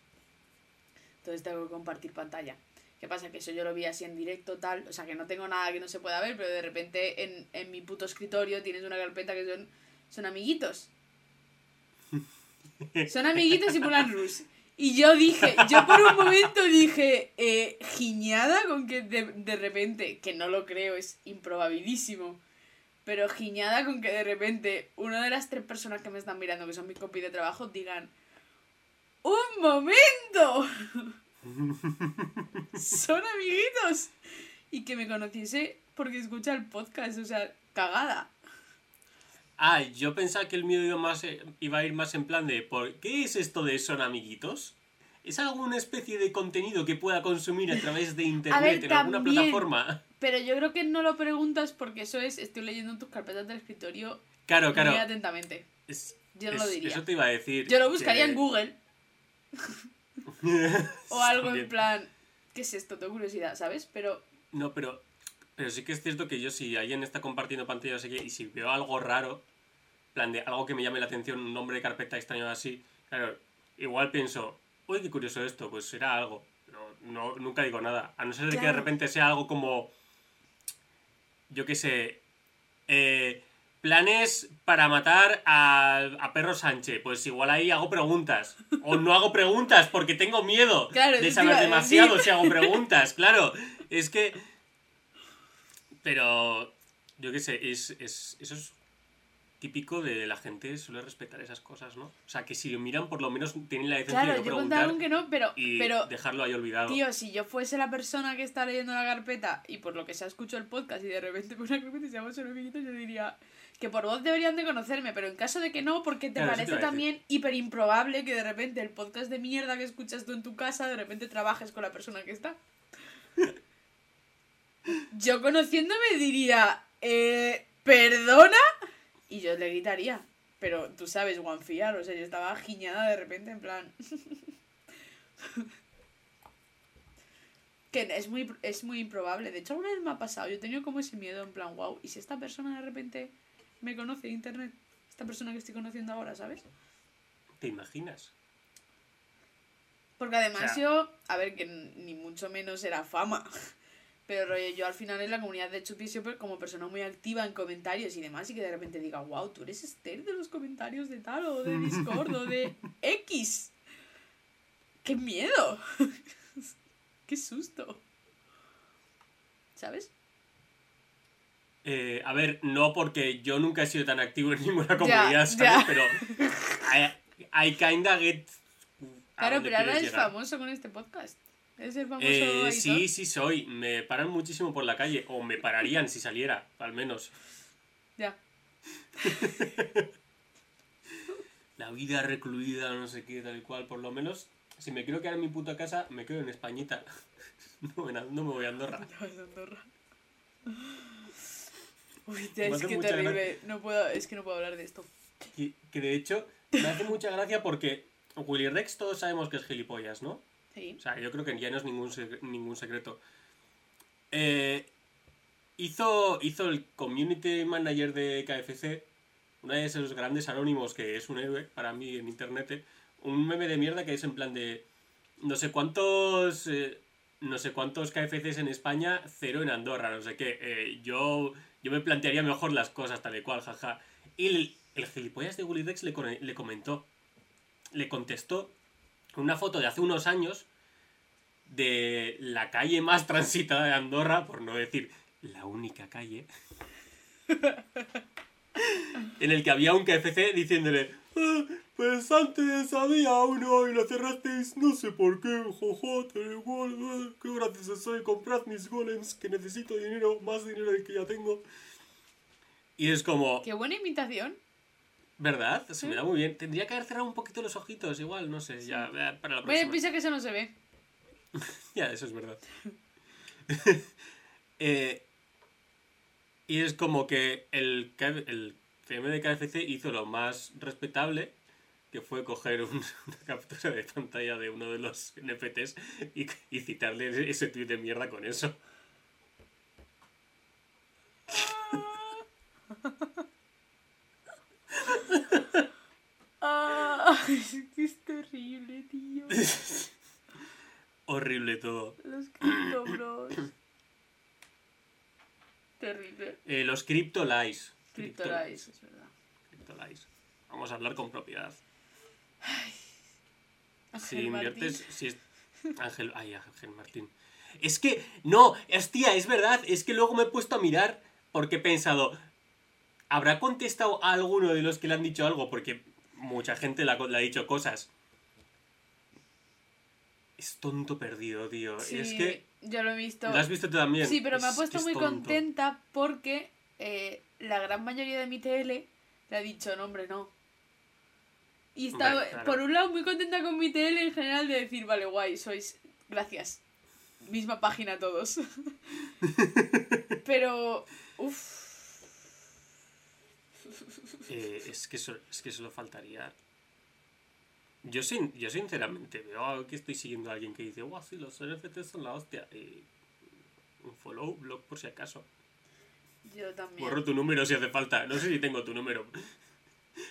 Entonces tengo que compartir pantalla. ¿Qué pasa? Que eso yo lo vi así en directo, tal. O sea, que no tengo nada que no se pueda ver, pero de repente en, en mi puto escritorio tienes una carpeta que son, son amiguitos. Son amiguitos y Mulan Rouge. Y yo dije, yo por un momento dije, eh, giñada con que de, de repente, que no lo creo, es improbabilísimo, pero giñada con que de repente una de las tres personas que me están mirando, que son mis compis de trabajo, digan, ¡Un momento! Son amiguitos. Y que me conociese porque escucha el podcast, o sea, cagada. Ah, yo pensaba que el mío iba, más, eh, iba a ir más en plan de ¿por qué es esto de son amiguitos? ¿Es alguna especie de contenido que pueda consumir a través de internet en alguna plataforma? Pero yo creo que no lo preguntas porque eso es, estoy leyendo tus carpetas del escritorio Claro, claro. muy atentamente. Es- Yo no es- lo diría. Eso te iba a decir. Yo lo buscaría que- en Google o algo en plan, ¿qué es esto? Tengo curiosidad, ¿sabes? Pero No, pero, pero sí que es cierto que yo si alguien está compartiendo pantalla así que, y si veo algo raro, plan de algo que me llame la atención, un nombre de carpeta extraño así, claro, igual pienso, uy, qué curioso esto, pues será algo. Pero no, nunca digo nada. A no ser de que de repente sea algo como, yo qué sé, eh, planes para matar a, a Perro Sánchez. Pues igual ahí hago preguntas. O no hago preguntas porque tengo miedo Claro, de saber demasiado si hago preguntas. Claro, es que... Pero, yo qué sé, es, es, eso es típico de la gente suele respetar esas cosas, ¿no? O sea, que si lo miran, por lo menos tienen la decencia claro, de no yo preguntar contaron que no, pero, y pero dejarlo ahí olvidado. Tío, si yo fuese la persona que está leyendo la carpeta y por lo que se ha escuchado el podcast y de repente por una carpeta y se llama yo diría que por voz deberían de conocerme, pero en caso de que no, porque te Claro, parece también hiper improbable que de repente el podcast de mierda que escuchas tú en tu casa, de repente trabajes con la persona que está. Yo conociéndome diría, eh, ¿perdona? Y yo le gritaría. Pero tú sabes, guanfiar, o sea, yo estaba giñada de repente en plan... Que es muy, es muy improbable. De hecho, alguna vez me ha pasado. Yo he tenido como ese miedo, en plan, wow. ¿Y si esta persona de repente me conoce internet? Esta persona que estoy conociendo ahora, ¿sabes? ¿Te imaginas? Porque además O sea- yo, a ver, que ni mucho menos era fama. Pero rollo, yo al final en la comunidad de Chupi siempre como persona muy activa en comentarios y demás, y que de repente diga, wow, tú eres Esther de los comentarios de tal, o de Discord, o de X. ¡Qué miedo! ¡Qué susto! ¿Sabes? Eh, a ver, no porque yo nunca he sido tan activo en ninguna comunidad, ¿sabes? ya. Pero I, I kinda get... Claro, pero ahora eres llegar. famoso con este podcast. Eres el famoso Eh, sí, sí soy. Me paran muchísimo por la calle. O me pararían si saliera, al menos. Ya. La vida recluida, no sé qué, tal y cual. Por lo menos, si me quiero quedar en mi puta casa, me quedo en Españita. No me, no me voy a Andorra. No, es Andorra. Uy, Me es que terrible. No puedo, es que no puedo hablar de esto. Que, que de hecho, me hace mucha gracia porque Willy Rex todos sabemos que es gilipollas, ¿no? Sí. O sea, yo creo que ya no es ningún, ningún secreto. Eh, hizo, hizo el community manager de KFC, uno de esos grandes anónimos que es un héroe para mí en internet, eh, un meme de mierda que es en plan de no sé cuántos eh, no sé cuántos KFCs en España, cero en Andorra, no sé qué. Eh, yo, yo me plantearía mejor las cosas tal y cual, jaja. Y el, gilipollas de Willy Rex le comentó, le contestó una foto de hace unos años de la calle más transitada de Andorra, por no decir la única calle, en el que había un KFC diciéndole, "Ah, pues antes había uno y lo cerrasteis, no sé por qué, jojo, ah, qué gracioso soy, comprad mis golems, que necesito dinero, más dinero del que ya tengo. Y es como, Qué buena imitación. ¿verdad? Se me da muy bien. Tendría que haber cerrado un poquito los ojitos, igual, no sé, ya, eh, para la próxima. piensa que eso no se ve. Ya, eso es verdad. Eh, y es como que el, el CM de KFC hizo lo más respetable, que fue coger un- una captura de pantalla de uno de los NFTs y, y citarle ese tweet de mierda con eso. Ah, es terrible, tío. Horrible todo. Los Crypto Bros. Terrible. Eh, los Lies. Lies, es verdad. Lies. Vamos a hablar con propiedad. Si Ángel inviertes. Martín. Si es... Ángel. Ay, Ángel Martín. Es que. No, hostia, es verdad. Es que luego me he puesto a mirar porque he pensado. ¿Habrá contestado a alguno de los que le han dicho algo? Porque mucha gente le ha, dicho cosas. Es tonto perdido, tío. Sí, Es que. yo lo he visto. ¿Lo has visto tú también? Sí, pero me ha Es- puesto es muy tonto. contenta porque eh, la gran mayoría de mi TL le ha dicho, no, hombre, no. Y estaba, claro. por un lado, muy contenta con mi TL en general de decir, vale, guay, sois. Gracias. Misma página todos. pero. Uff. Eh, es, que eso, es que solo faltaría. Yo, sin, yo sinceramente veo que estoy siguiendo a alguien que dice, wow, sí, los NFTs son la hostia. Eh, un follow, blog por si acaso. Yo también. Borro tu número si hace falta. No sé si tengo tu número.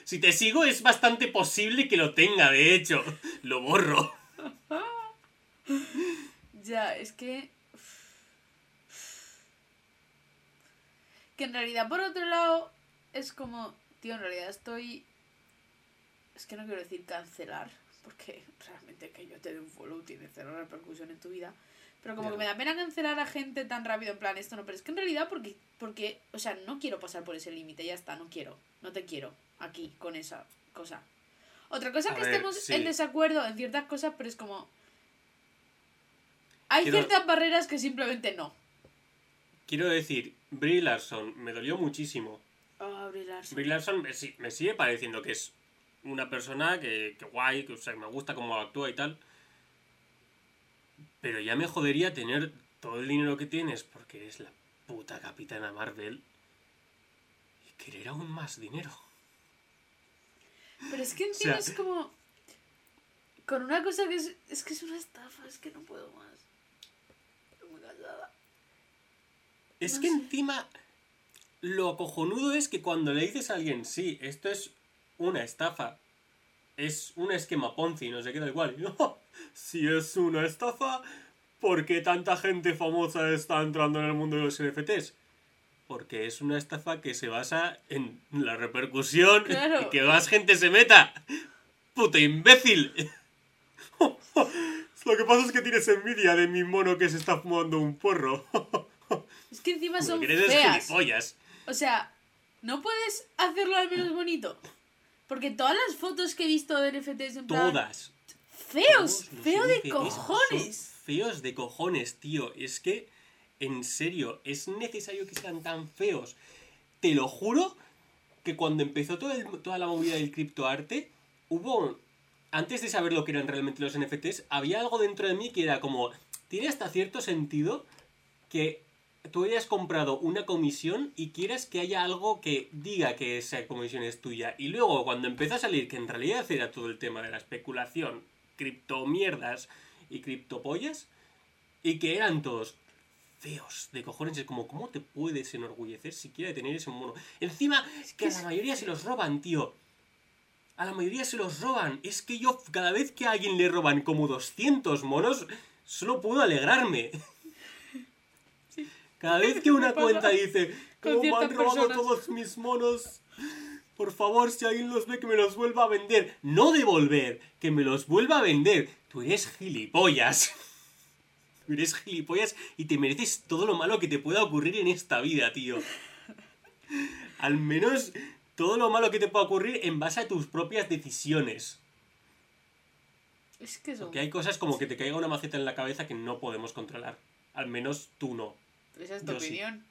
Si te sigo es bastante posible que lo tenga, de hecho. Lo borro. Ya, es que. Que en realidad, por otro lado, es como. Tío, en realidad estoy. Es que no quiero decir cancelar, porque realmente que yo te dé un follow tiene cero repercusión en tu vida. Pero como que me da pena cancelar a gente tan rápido, en plan, esto no. Pero es que en realidad, porque. porque o sea, no quiero pasar por ese límite, ya está, no quiero. No te quiero aquí, con esa cosa. Otra cosa A que ver, estemos sí. en desacuerdo en ciertas cosas, pero es como. Hay Quiero- ciertas barreras que simplemente no. Quiero decir, Brie Larson me dolió muchísimo. Ah, Brie Larson. Brie Larson me, si- me sigue pareciendo que es una persona que, que guay, que o sea, me gusta cómo actúa y tal. Pero ya me jodería tener todo el dinero que tienes porque eres la puta capitana Marvel y querer aún más dinero. Pero es que encima O es como. Con una cosa que es. Es que es una estafa, es que no puedo más. Estoy muy cansada. Es No que sé. encima lo cojonudo es que cuando le dices a alguien, sí, esto es una estafa, es un esquema Ponzi, no sé qué, da igual. No, si es una estafa, ¿por qué tanta gente famosa está entrando en el mundo de los NFTs? Porque es una estafa que se basa en la repercusión Claro. y que más gente se meta. ¡Puto imbécil! Lo que pasa es que tienes envidia de mi mono que se está fumando un porro. Es que encima son que feas. gilipollas. O sea, ¿no puedes hacerlo al menos bonito? Porque todas las fotos que he visto de NFTs en plan. Todas. Feos, Todos feo de NFTs cojones. Feos de cojones, tío. Es que, en serio, es necesario que sean tan feos. Te lo juro que cuando empezó toda la movida del criptoarte, hubo. Antes de saber lo que eran realmente los NFTs, había algo dentro de mí que era como. Tiene hasta cierto sentido que tú hayas comprado una comisión y quieras que haya algo que diga que esa comisión es tuya. Y luego, cuando empezó a salir que en realidad era todo el tema de la especulación, criptomierdas y criptopollas, y que eran todos feos de cojones, es como, ¿cómo te puedes enorgullecer siquiera de tener ese mono? Encima, que a la mayoría se los roban, tío. A la mayoría se los roban. Es que yo, cada vez que a alguien le roban como 200 monos, solo puedo alegrarme. Cada vez que una cuenta dice, ¿cómo me han robado personas". todos mis monos? Por favor, si alguien los ve, que me los vuelva a vender. No devolver, que me los vuelva a vender. Tú eres gilipollas. Eres gilipollas y te mereces todo lo malo que te pueda ocurrir en esta vida, tío. Al menos todo lo malo que te pueda ocurrir en base a tus propias decisiones. Es que son. Porque hay cosas como que te caiga una maceta en la cabeza que no podemos controlar. Al menos tú no. Esa es tu yo sí. opinión.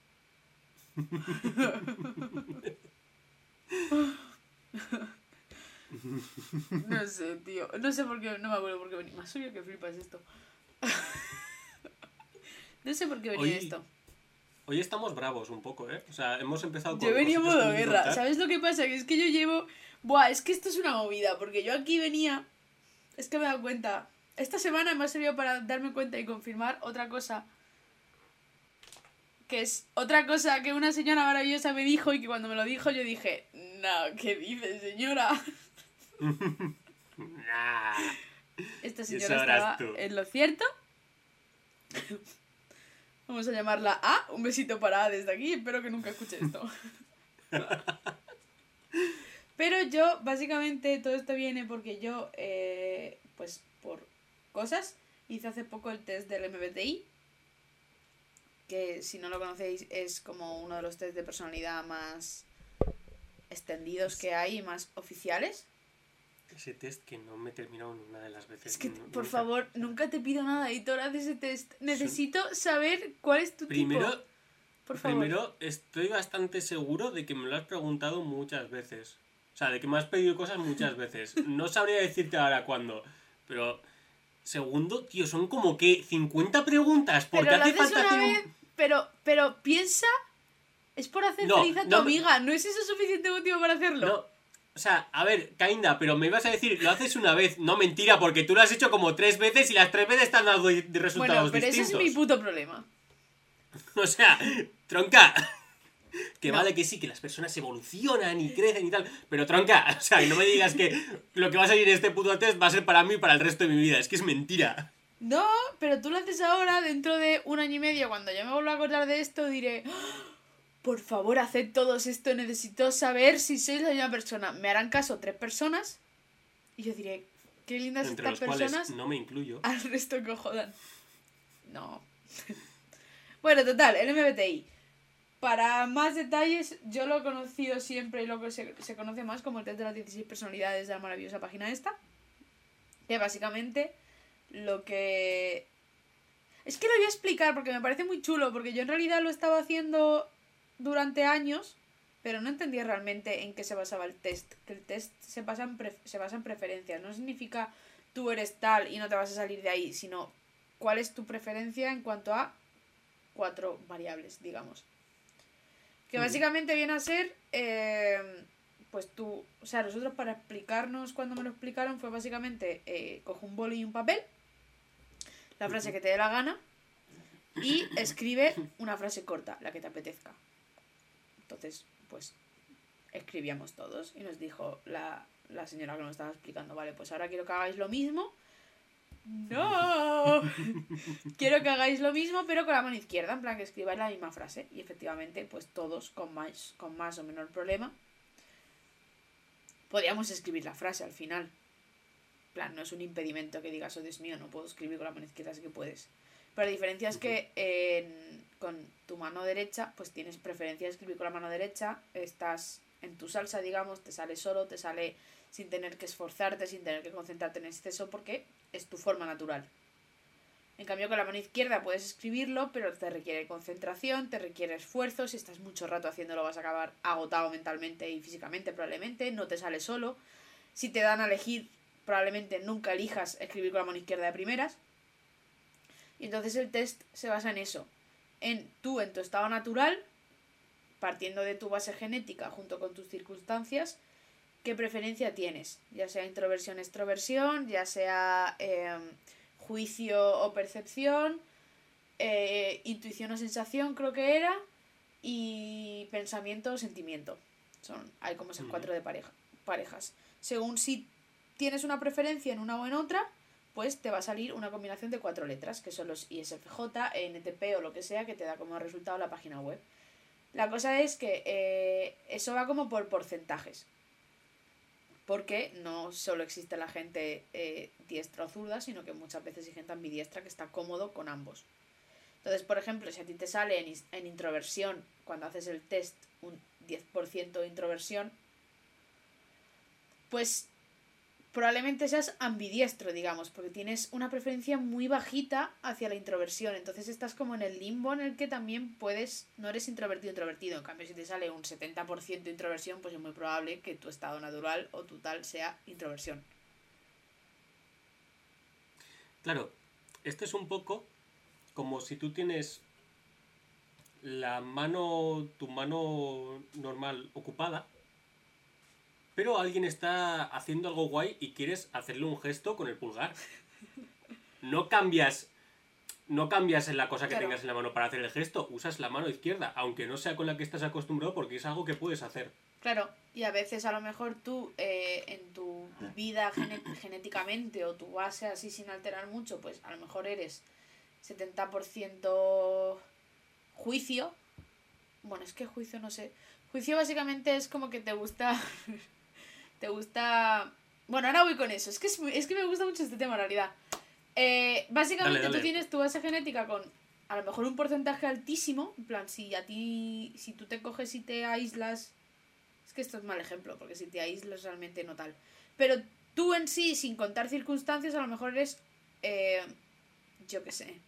no sé, tío. No sé por qué. No me acuerdo por qué venía. Más obvio que flipas esto. No sé por qué venía esto. Hoy estamos bravos un poco, ¿eh? O sea, hemos empezado con... Yo venía modo guerra. ¿Sabes lo que pasa? Que es que yo llevo. Buah, es que esto es una movida. Porque yo aquí venía. Es que me he dado cuenta. Esta semana me ha servido para darme cuenta y confirmar otra cosa. Que es otra cosa que una señora maravillosa me dijo y que cuando me lo dijo yo dije, no, ¿qué dice señora? Nah. Esta señora estaba en lo cierto. Vamos a llamarla A. Un besito para A desde aquí. Espero que nunca escuche esto. Pero yo, básicamente, todo esto viene porque yo, eh, pues, cosas. Hice hace poco el test del MBTI, que si no lo conocéis es como uno de los test de personalidad más extendidos que hay y más oficiales. Ese test que no me he terminado una de las veces. Es que, por nunca. favor, nunca te pido nada, editor, haz ese test. Necesito saber cuál es tu Primero, tipo. Por favor. primero, estoy bastante seguro de que me lo has preguntado muchas veces. O sea, de que me has pedido cosas muchas veces. No sabría decirte ahora cuándo. Pero, segundo, tío, son como que 50 preguntas. Porque pero hace falta una hacer vez, un... pero, pero piensa, es por hacer No, feliz a tu no amiga, ¿no es eso suficiente motivo para hacerlo? No, o sea, a ver, Kinda, pero me ibas a decir, lo haces una vez. No, mentira, porque tú lo has hecho como tres veces y las tres veces te han dado de bueno, resultados pero distintos. ese es mi puto problema. O sea, tronca. Que No. vale que sí, que las personas evolucionan y crecen y tal. Pero tronca, o sea, no me digas que lo que va a salir en este puto test va a ser para mí y para el resto de mi vida. Es que es mentira. No, pero tú lo haces ahora, dentro de un año y medio, cuando yo me vuelva a acordar de esto, diré, "Ah, por favor, haced todos esto, necesito saber si sois la misma persona. Me harán caso tres personas y yo diré, qué lindas Entre estas los personas, no me incluyo. al resto que jodan. No. bueno, total, el MBTI. Para más detalles, yo lo he conocido siempre y lo que se, se conoce más como el test de las 16 personalidades de la maravillosa página esta. Que básicamente lo que... Es que lo voy a explicar porque me parece muy chulo, porque yo en realidad lo estaba haciendo durante años, pero no entendía realmente en qué se basaba el test. Que el test se basa en, se basa en preferencias, no significa tú eres tal y no te vas a salir de ahí, sino cuál es tu preferencia en cuanto a cuatro variables, digamos. Que básicamente viene a ser, eh, pues tú, o sea, nosotros para explicarnos cuando me lo explicaron fue básicamente, eh, coge un boli y un papel, la frase que te dé la gana, y escribe una frase corta, la que te apetezca. Entonces, pues, escribíamos todos y nos dijo la, la señora que nos estaba explicando, vale, pues ahora quiero que hagáis lo mismo. No, quiero que hagáis lo mismo, pero con la mano izquierda, en plan que escribáis la misma frase. Y efectivamente, pues todos con más, con más o menor problema, podíamos escribir la frase al final. En plan, no es un impedimento que digas, oh Dios mío, no puedo escribir con la mano izquierda, sí que puedes. Pero la diferencia es que en- con tu mano derecha, pues tienes preferencia de escribir con la mano derecha, estás en tu salsa, digamos, te sale solo, te sale sin tener que esforzarte, sin tener que concentrarte en exceso, porque es tu forma natural. En cambio, con la mano izquierda puedes escribirlo, pero te requiere concentración, te requiere esfuerzo. Si estás mucho rato haciéndolo, vas a acabar agotado mentalmente y físicamente, probablemente. No te sale solo. Si te dan a elegir, probablemente nunca elijas escribir con la mano izquierda de primeras. Y entonces el test se basa en eso. En tú, en tu estado natural, partiendo de tu base genética junto con tus circunstancias, qué preferencia tienes. Ya sea introversión, extroversión, ya sea em, juicio o percepción, eh, intuición o sensación, creo que era, y pensamiento o sentimiento. Son, hay como esas cuatro de pareja, parejas. Según si tienes una preferencia en una o en otra, pues te va a salir una combinación de cuatro letras, que son los ISFJ, NTP o lo que sea, que te da como resultado la página web. La cosa es que eh, eso va como por porcentajes. Porque no solo existe la gente eh, diestra o zurda, sino que muchas veces hay gente ambidiestra que está cómodo con ambos. Entonces, por ejemplo, si a ti te sale en, en introversión, cuando haces el test, un 10% de introversión, pues probablemente seas ambidiestro, digamos, porque tienes una preferencia muy bajita hacia la introversión. Entonces estás como en el limbo en el que también puedes, no eres introvertido introvertido. En cambio, si te sale un 70% de introversión, pues es muy probable que tu estado natural o tu tal sea introversión. Claro, esto es un poco como si tú tienes la mano, tu mano normal ocupada, pero alguien está haciendo algo guay y quieres hacerle un gesto con el pulgar. No cambias, no cambias en la cosa que Claro. tengas en la mano para hacer el gesto, usas la mano izquierda, aunque no sea con la que estás acostumbrado porque es algo que puedes hacer. Claro, y a veces a lo mejor tú eh, en tu vida genéticamente o tu base así sin alterar mucho, pues a lo mejor eres 70% juicio. Bueno, es que juicio no sé. Juicio básicamente es como que te gusta... te gusta... Bueno, ahora voy con eso. Es que, es, muy- es que me gusta mucho este tema en realidad. Eh, básicamente Dale, dale. tú tienes tu base genética con a lo mejor un porcentaje altísimo. En plan, si a ti, si tú te coges y te aíslas. Es que esto es mal ejemplo, porque si te aíslas realmente no tal. Pero tú en sí, sin contar circunstancias, a lo mejor eres. eh, yo qué sé.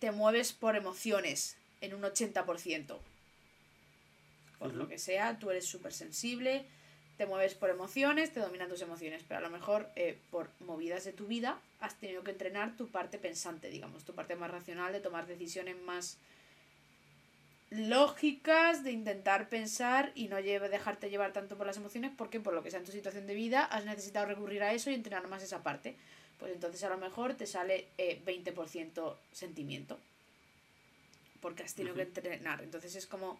Te mueves por emociones en un 80%. Por Ujú. lo que sea, tú eres súper sensible, te mueves por emociones, te dominan tus emociones, pero a lo mejor eh, por movidas de tu vida has tenido que entrenar tu parte pensante, digamos, tu parte más racional de tomar decisiones más lógicas, de intentar pensar y no lleve- dejarte llevar tanto por las emociones, porque por lo que sea en tu situación de vida has necesitado recurrir a eso y entrenar más esa parte. Pues entonces a lo mejor te sale eh, 20% sentimiento, porque has tenido que entrenar. Entonces es como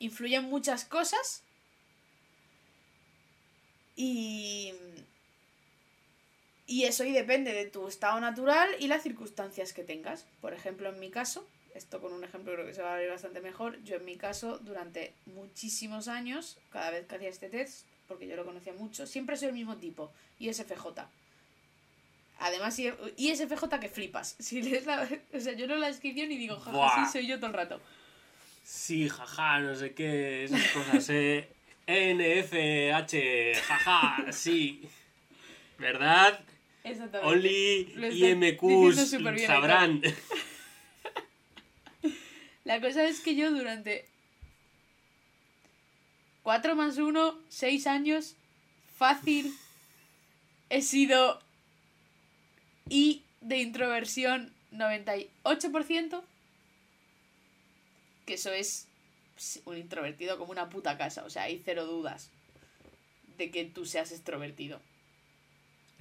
influyen muchas cosas y y eso y depende de tu estado natural y las circunstancias que tengas. Por ejemplo, en mi caso, esto con un ejemplo creo que se va a ver bastante mejor. Yo en mi caso, durante muchísimos años, cada vez que hacía este test, porque yo lo conocía mucho, siempre soy el mismo tipo, ISFJ. Además, ISFJ que flipas. Si lees la, o sea, yo no la descripción y digo, jaja, Buah. sí, soy yo todo el rato. Sí, jaja, no sé qué, esas cosas, eh. NFH, jaja, sí. ¿Verdad? Exactamente. Only Lo IMQs bien, sabrán. La cosa es que yo durante 4 más 1, 6 años, fácil, he sido I de introversión 98%, que eso es un introvertido como una puta casa, o sea, hay cero dudas de que tú seas extrovertido.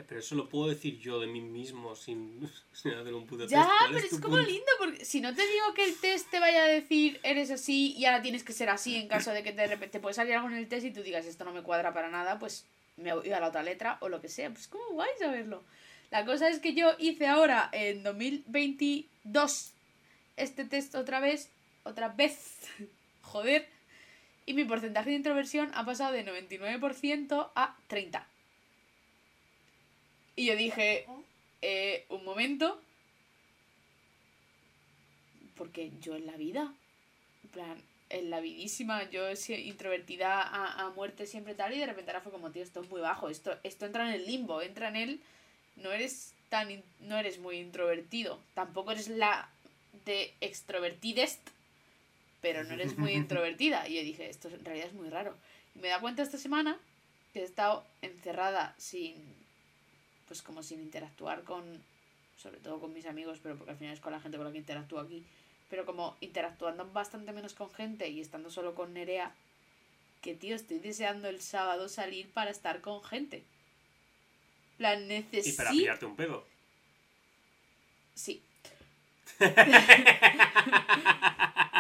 Pero eso lo puedo decir yo de mí mismo sin, sin hacer un puto Ya, test. ¿Cuál pero es como punto? lindo, porque si no te digo que el test te vaya a decir eres así y ahora tienes que ser así en caso de que de repente te puede salir algo en el test y tú digas esto no me cuadra para nada, pues me voy a la otra letra o lo que sea. Pues como guay saberlo. La cosa es que yo hice ahora en 2022 este test otra vez, otra vez, joder, y mi porcentaje de introversión ha pasado de 99% a 30%. Y yo dije, eh, un momento, porque yo en la vida, en plan, en la vidísima, yo introvertida a, a muerte siempre tal, y de repente ahora fue como, tío, esto es muy bajo, esto, esto entra en el limbo, entra en el, no eres tan, no eres muy introvertido, tampoco eres la de extrovertidest, pero no eres muy introvertida. Y yo dije, esto en realidad es muy raro. Y me da cuenta esta semana que he estado encerrada sin, pues como sin interactuar con, sobre todo con mis amigos, pero porque al final es con la gente con la que interactúo aquí, pero como interactuando bastante menos con gente y estando solo con Nerea, que tío, estoy deseando el sábado salir para estar con gente. La Y para necesito. pillarte un pedo. Sí.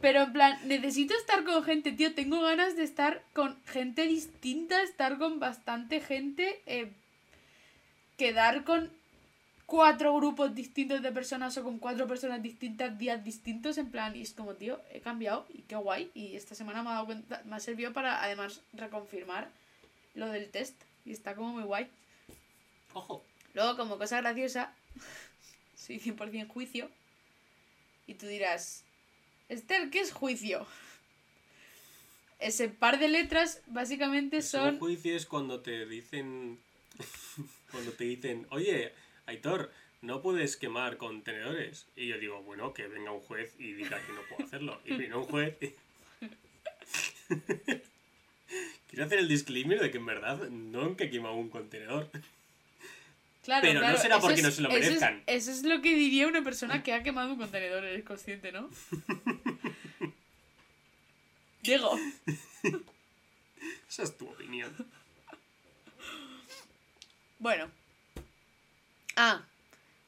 Pero en plan, necesito estar con gente, tío. Tengo ganas de estar con gente distinta, estar con bastante gente, eh, quedar con cuatro grupos distintos de personas o con cuatro personas distintas, días distintos, en plan, y es como, tío, he cambiado y qué guay. Y esta semana me ha dado cuenta, me ha servido para además reconfirmar lo del test y está como muy guay. Ojo. Luego, como cosa graciosa, soy 100% juicio. Y tú dirás, Esther, ¿qué es juicio? Ese par de letras básicamente Un son... juicio es cuando te dicen. cuando te dicen, oye, Aitor, no puedes quemar contenedores. Y yo digo, bueno, que venga un juez y diga que no puedo hacerlo. Y viene un juez. y- Quiero hacer el disclaimer de que en verdad nunca he quemado un contenedor. Claro, pero no será porque es- no se lo eso es- merezcan. Eso es, lo que diría una persona que ha quemado un contenedor, eres consciente, ¿no? Diego, Esa es tu opinión. bueno. Ah,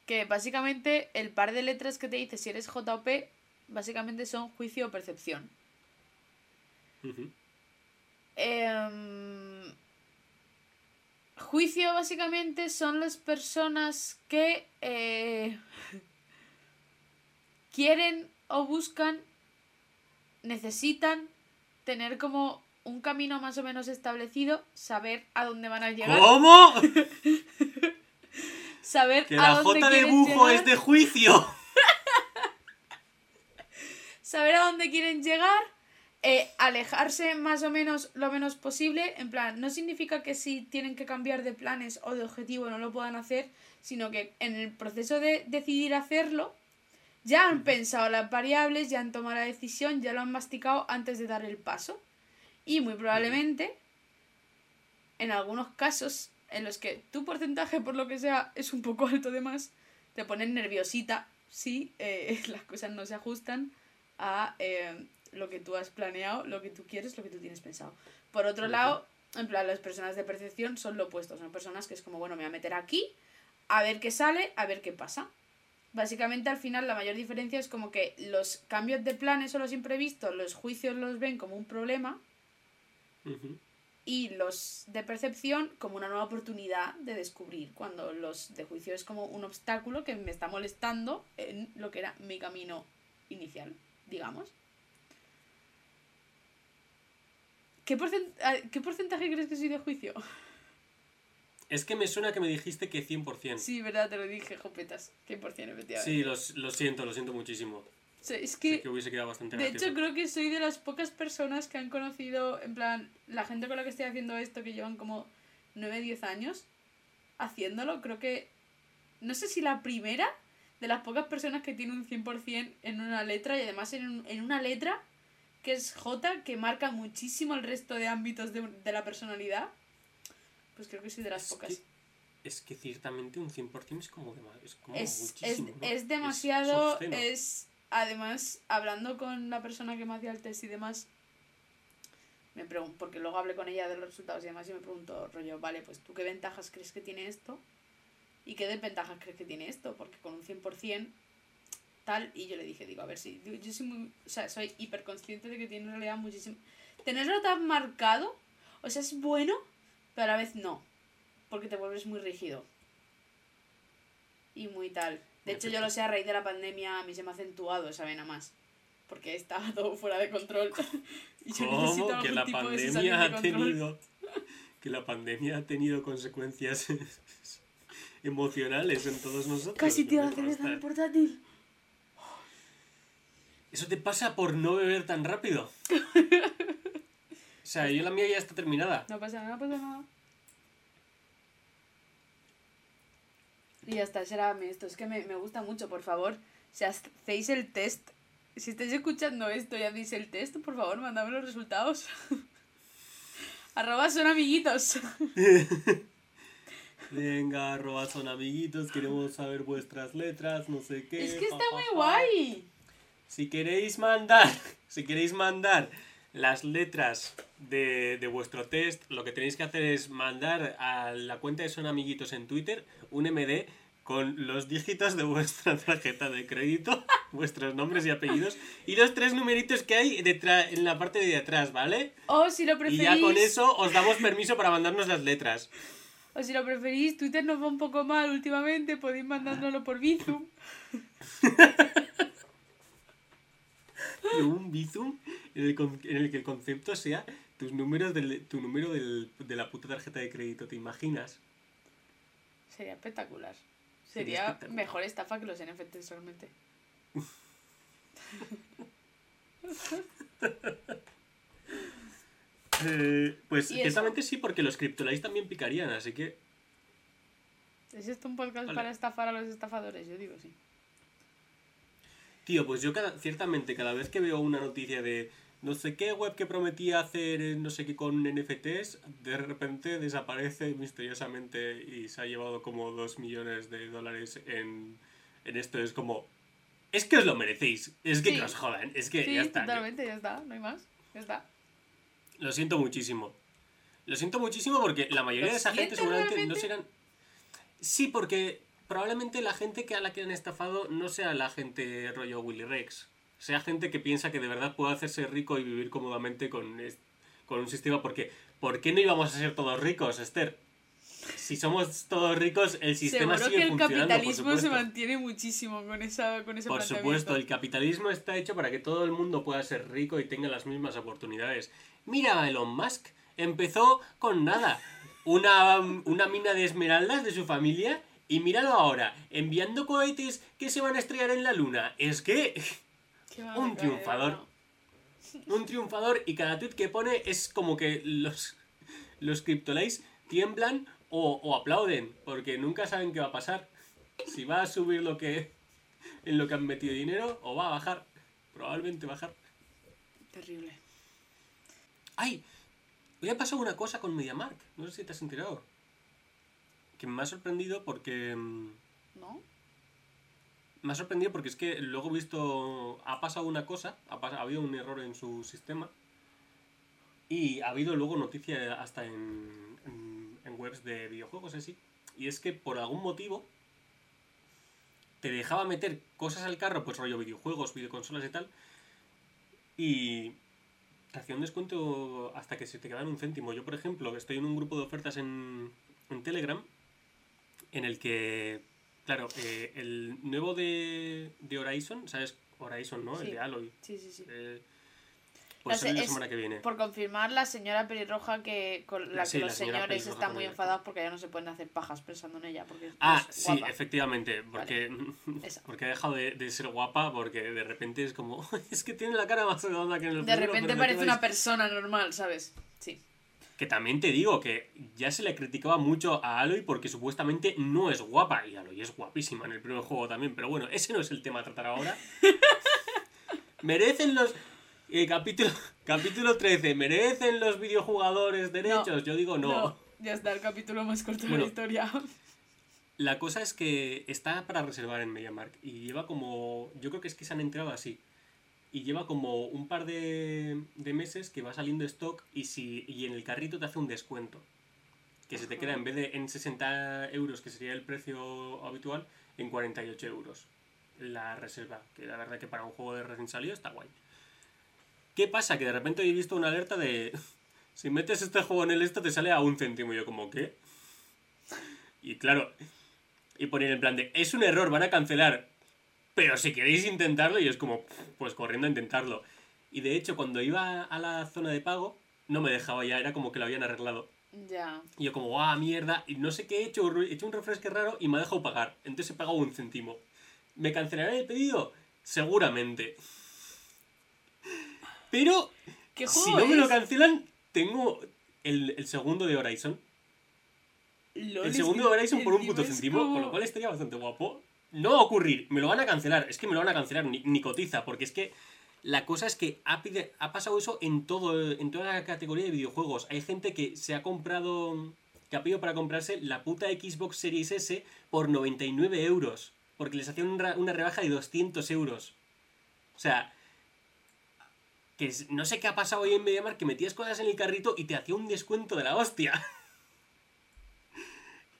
que básicamente el par de letras que te dice si eres J o P, básicamente son juicio o percepción. Juicio básicamente son las personas que eh, quieren o buscan, necesitan tener como un camino más o menos establecido, saber a dónde van a llegar. ¿Cómo? saber Que a la dónde J de llegar, es de juicio. saber a dónde quieren llegar, eh, alejarse más o menos lo menos posible. En plan, no significa que si tienen que cambiar de planes o de objetivo no lo puedan hacer, sino que en el proceso de decidir hacerlo, ya han pensado las variables, ya han tomado la decisión, ya lo han masticado antes de dar el paso. Y muy probablemente, en algunos casos en los que tu porcentaje, por lo que sea, es un poco alto de más, te ponen nerviosita si eh, las cosas no se ajustan a eh, lo que tú has planeado, lo que tú quieres, lo que tú tienes pensado. Por otro Ujú. lado, en plan, las personas de percepción son lo opuesto. Son personas que es como, bueno, me voy a meter aquí, a ver qué sale, a ver qué pasa. Básicamente, al final, la mayor diferencia es como que los cambios de planes o los imprevistos, los juicios los ven como un problema Ujú. y los de percepción como una nueva oportunidad de descubrir, cuando los de juicio es como un obstáculo que me está molestando en lo que era mi camino inicial, digamos. ¿Qué, porcent- a- ¿Qué porcentaje crees que soy de juicio? Es que me suena que me dijiste que 100%. Sí, verdad, te lo dije, jopetas. 100% efectivamente. Sí, los- lo siento, lo siento muchísimo. O sea, es que, que hubiese quedado bastante de gracioso. hecho, creo que soy de las pocas personas que han conocido, en plan, la gente con la que estoy haciendo esto, que llevan como 9, 10 años haciéndolo, creo que, no sé si la primera de las pocas personas que tiene un 100% en una letra y además en, un- en una letra que es J, que marca muchísimo el resto de ámbitos de, de la personalidad, pues creo que soy de las Es pocas. que- Es que ciertamente un 100% es como, dema- es como es, es, muchísimo. ¿no? es demasiado, es, además, hablando con la persona que me hacía el test y demás, me pregun- porque luego hablé con ella de los resultados y demás y me preguntó, rollo, vale, pues tú qué ventajas crees que tiene esto y qué desventajas crees que tiene esto, porque con un 100% tal, y yo le dije, digo, a ver si, yo, yo soy muy, o sea, soy hiperconsciente de que tiene en realidad muchísimo, tenerlo tan marcado, o sea, es bueno, pero a la vez no, porque te vuelves muy rígido y muy tal. De hecho, yo lo sé a raíz de la pandemia, a mí se me ha acentuado esa vena más. Porque estaba todo fuera de control. y yo necesito ¿Cómo? algún Que la tipo de pandemia de ha control. tenido. Que la pandemia ha tenido consecuencias emocionales en todos nosotros. Casi ¿no? Me cerveza en el portátil. Eso te pasa por no beber tan rápido. O sea, yo la mía ya está terminada. No pasa nada, no pasa nada. Y ya está, será esto. Es que me, me gusta mucho, por favor. Si hacéis el test, si estáis escuchando esto y hacéis el test, por favor, mandadme los resultados. Arroba son amiguitos. Venga, arroba son amiguitos, queremos saber vuestras letras, no sé qué. es que está pa, muy pa. guay. Si queréis mandar, si queréis mandar las letras de, de vuestro test, lo que tenéis que hacer es mandar a la cuenta de Son Amiguitos en Twitter un MD con los dígitos de vuestra tarjeta de crédito, vuestros nombres y apellidos y los tres numeritos que hay detrás, en la parte de atrás, ¿vale? O si lo Y preferís. ya con eso os damos permiso para mandarnos las letras. O si lo preferís, Twitter nos va un poco mal últimamente, podéis mandárnoslo por Bizum. de un Bizum en el, con- en el que el concepto sea tus números del, tu número del- de la puta tarjeta de crédito, ¿te imaginas? Sería espectacular. Sería Sería espectacular. mejor estafa que los NFTs realmente. Eh, pues ciertamente sí, porque los criptolikes también picarían, así que ¿Es esto un podcast Vale. para estafar a los estafadores? Yo digo sí. Tío, pues yo cada, ciertamente cada vez que veo una noticia de no sé qué web que prometía hacer eh, no sé qué con NFTs, de repente desaparece misteriosamente y se ha llevado como 2 millones de dólares en, en esto. Es como, es que os lo merecéis, es que, Sí. que os jodan, es que Sí, ya está. totalmente, ya está, no hay más. Ya está. Lo siento muchísimo. Lo siento muchísimo porque la mayoría ¿Lo de esa gente seguramente no serán... Sí, porque probablemente la gente que a la que han estafado no sea la gente rollo Willy Rex. Sea gente que piensa que de verdad puede hacerse rico y vivir cómodamente con, con un sistema. Porque, ¿por qué no íbamos a ser todos ricos, Esther? Si somos todos ricos, el sistema Seguro sigue que el funcionando, capitalismo se mantiene muchísimo con, esa, con ese Por supuesto, el capitalismo está hecho para que todo el mundo pueda ser rico y tenga las mismas oportunidades. Mira, a Elon Musk empezó con nada. Una, una mina de esmeraldas de su familia Y míralo ahora, enviando cohetes que se van a estrellar en la luna. Es que... Un triunfador. ¿no? un triunfador y cada tweet que pone es como que los, los tiemblan o, o aplauden, porque nunca saben qué va a pasar. Si va a subir lo que en lo que han metido dinero o va a bajar. Probablemente bajar. Terrible. ¡Ay! Hoy ha pasado una cosa con MediaMark. No sé si te has enterado. Que me ha sorprendido porque... mm, ¿No? Me ha sorprendido porque es que luego he visto. Ha pasado una cosa, ha, pas- ha habido un error en su sistema. Y ha habido luego noticia hasta en, en, en webs de videojuegos así. Y es que por algún motivo te dejaba meter cosas al carro, pues rollo videojuegos, videoconsolas y tal. Y te hacía un descuento hasta que se te quedaba en un céntimo. Yo, por ejemplo, estoy en un grupo de ofertas en, en Telegram en el que, claro, eh, el nuevo de, de Horizon, ¿sabes? Horizon, ¿no? El de Aloy. Sí, sí, sí. Eh, pues La es- semana que viene. Por confirmar, la señora pelirroja que con la Sí, que los señores están muy enfadados porque ya no se pueden hacer pajas pensando en ella. Porque Ah, es sí, guapa. efectivamente, porque, porque ha dejado de, de ser guapa, porque de repente es como, es que tiene la cara más redonda que en el De repente parece una vais- persona normal, ¿sabes? Sí. Que también te digo que ya se le criticaba mucho a Aloy porque supuestamente no es guapa, y Aloy es guapísima en el primer juego también, pero bueno, ese no es el tema a tratar ahora. ¿Merecen los... eh, capítulo, capítulo 13, ¿merecen los videojugadores derechos? Yo digo no. Ya está, el capítulo más corto de Bueno. la historia. La cosa es que está para reservar en MediaMark y lleva como. Yo creo que es que se han entrado así. Y lleva como un par de, de meses que va saliendo stock y, si, y en el carrito te hace un descuento. Que se te queda en vez de en 60 euros, que sería el precio habitual, en 48 euros. La reserva. Que la verdad que para un juego de recién salido está guay. ¿Qué pasa? Que de repente he visto una alerta de. Si metes este juego en el esto te sale a un céntimo. Y yo, como, ¿qué? Y claro, y poner en plan de, es un error, van a cancelar. Pero si queréis intentarlo, y es como, pues corriendo a intentarlo. Y de hecho, cuando iba a la zona de pago, no me dejaba ya, era como que lo habían arreglado. Ya. Y yo como, ¡ah, mierda! Y no sé qué he hecho, he hecho un refresque raro y me ha dejado pagar. Entonces he pagado un céntimo. ¿Me cancelarán el pedido? Seguramente. Pero, ¿Qué si no me lo cancelan, tengo el, el segundo de Horizon. Lol, El segundo de Horizon por un puto céntimo, como- con lo cual estaría bastante guapo. No va a ocurrir, me lo van a cancelar, es que me lo van a cancelar, ni, ni cotiza, porque es que la cosa es que ha, pide- ha pasado eso en todo en toda la categoría de videojuegos. Hay gente que se ha comprado, que ha pedido para comprarse la puta Xbox Series S por 99 euros, porque les hacían una, una rebaja de 200 euros. O sea, que no sé qué ha pasado hoy en MediaMarkt, que metías cosas en el carrito y te hacía un descuento de la hostia.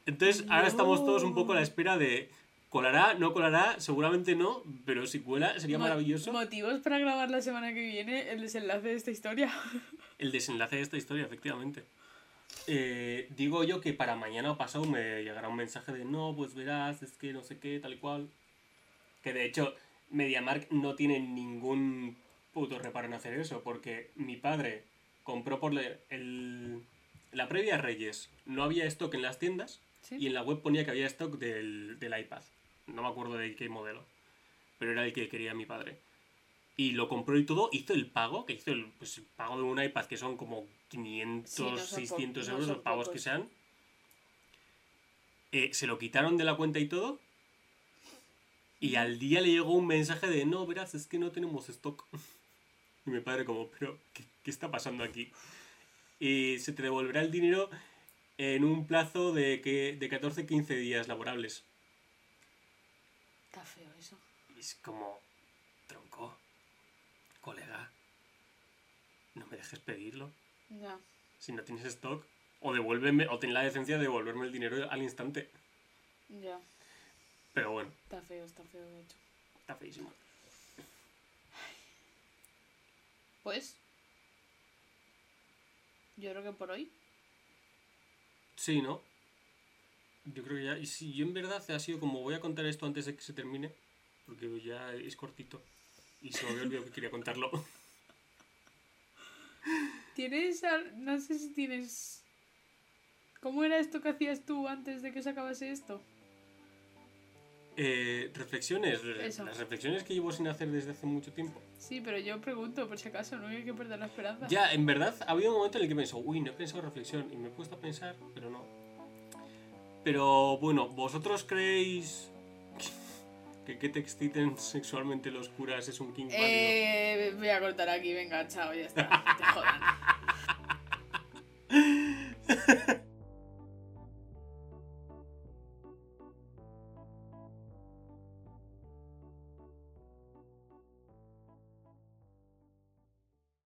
Entonces, ahora estamos todos un poco a la espera de. ¿Colará? ¿No colará? Seguramente no, pero si cuela sería Mo- maravilloso Motivos para grabar la semana que viene el desenlace de esta historia. el desenlace de esta historia, efectivamente. Eh, digo yo que para mañana o pasado me llegará un mensaje de no, pues verás, es que no sé qué, tal y cual. Que de hecho, MediaMark no tiene ningún puto reparo en hacer eso, porque mi padre compró por el, la previa Reyes, no había stock en las tiendas ¿Sí? y en la web ponía que había stock del, del iPad. No me acuerdo de qué modelo, pero era el que quería mi padre. Y lo compró y todo, hizo el pago, que hizo el, pues, el pago de un iPad que son como 500, Sí, no son po- 600 no euros, los pagos pocos. que sean. Eh, se lo quitaron de la cuenta y todo. Y al día le llegó un mensaje de, no, verás, es que no tenemos stock. Y mi padre como, pero, ¿qué, qué está pasando aquí? Y se te devolverá el dinero en un plazo de, que, de 14-15 días laborables. Está feo eso. Y es como, tronco, colega, no me dejes pedirlo. Ya. Si no tienes stock, o devuélveme, o ten la decencia de devolverme el dinero al instante. Ya. Pero bueno, Está feo, está feo, de hecho. está feísimo. Pues. Yo creo que por hoy. Sí, ¿no? Yo creo que ya. Y si yo en verdad ha sido como voy a contar esto antes de que se termine, porque ya es cortito. Y se me había olvidado que quería contarlo. Tienes. al- No sé si tienes. ¿Cómo era esto que hacías tú antes de que se acabase esto? Eh, reflexiones. Eso. Las reflexiones que llevo sin hacer desde hace mucho tiempo. Sí, pero yo pregunto, por si acaso, no hay que perder la esperanza. Ya, en verdad, ha habido un momento en el que pienso, uy, no he pensado reflexión. Y me he puesto a pensar, pero no. Pero bueno, ¿vosotros creéis que que te exciten sexualmente los curas es un king válido? Eh, voy a cortar aquí, venga, chao, ya está. Te jodan.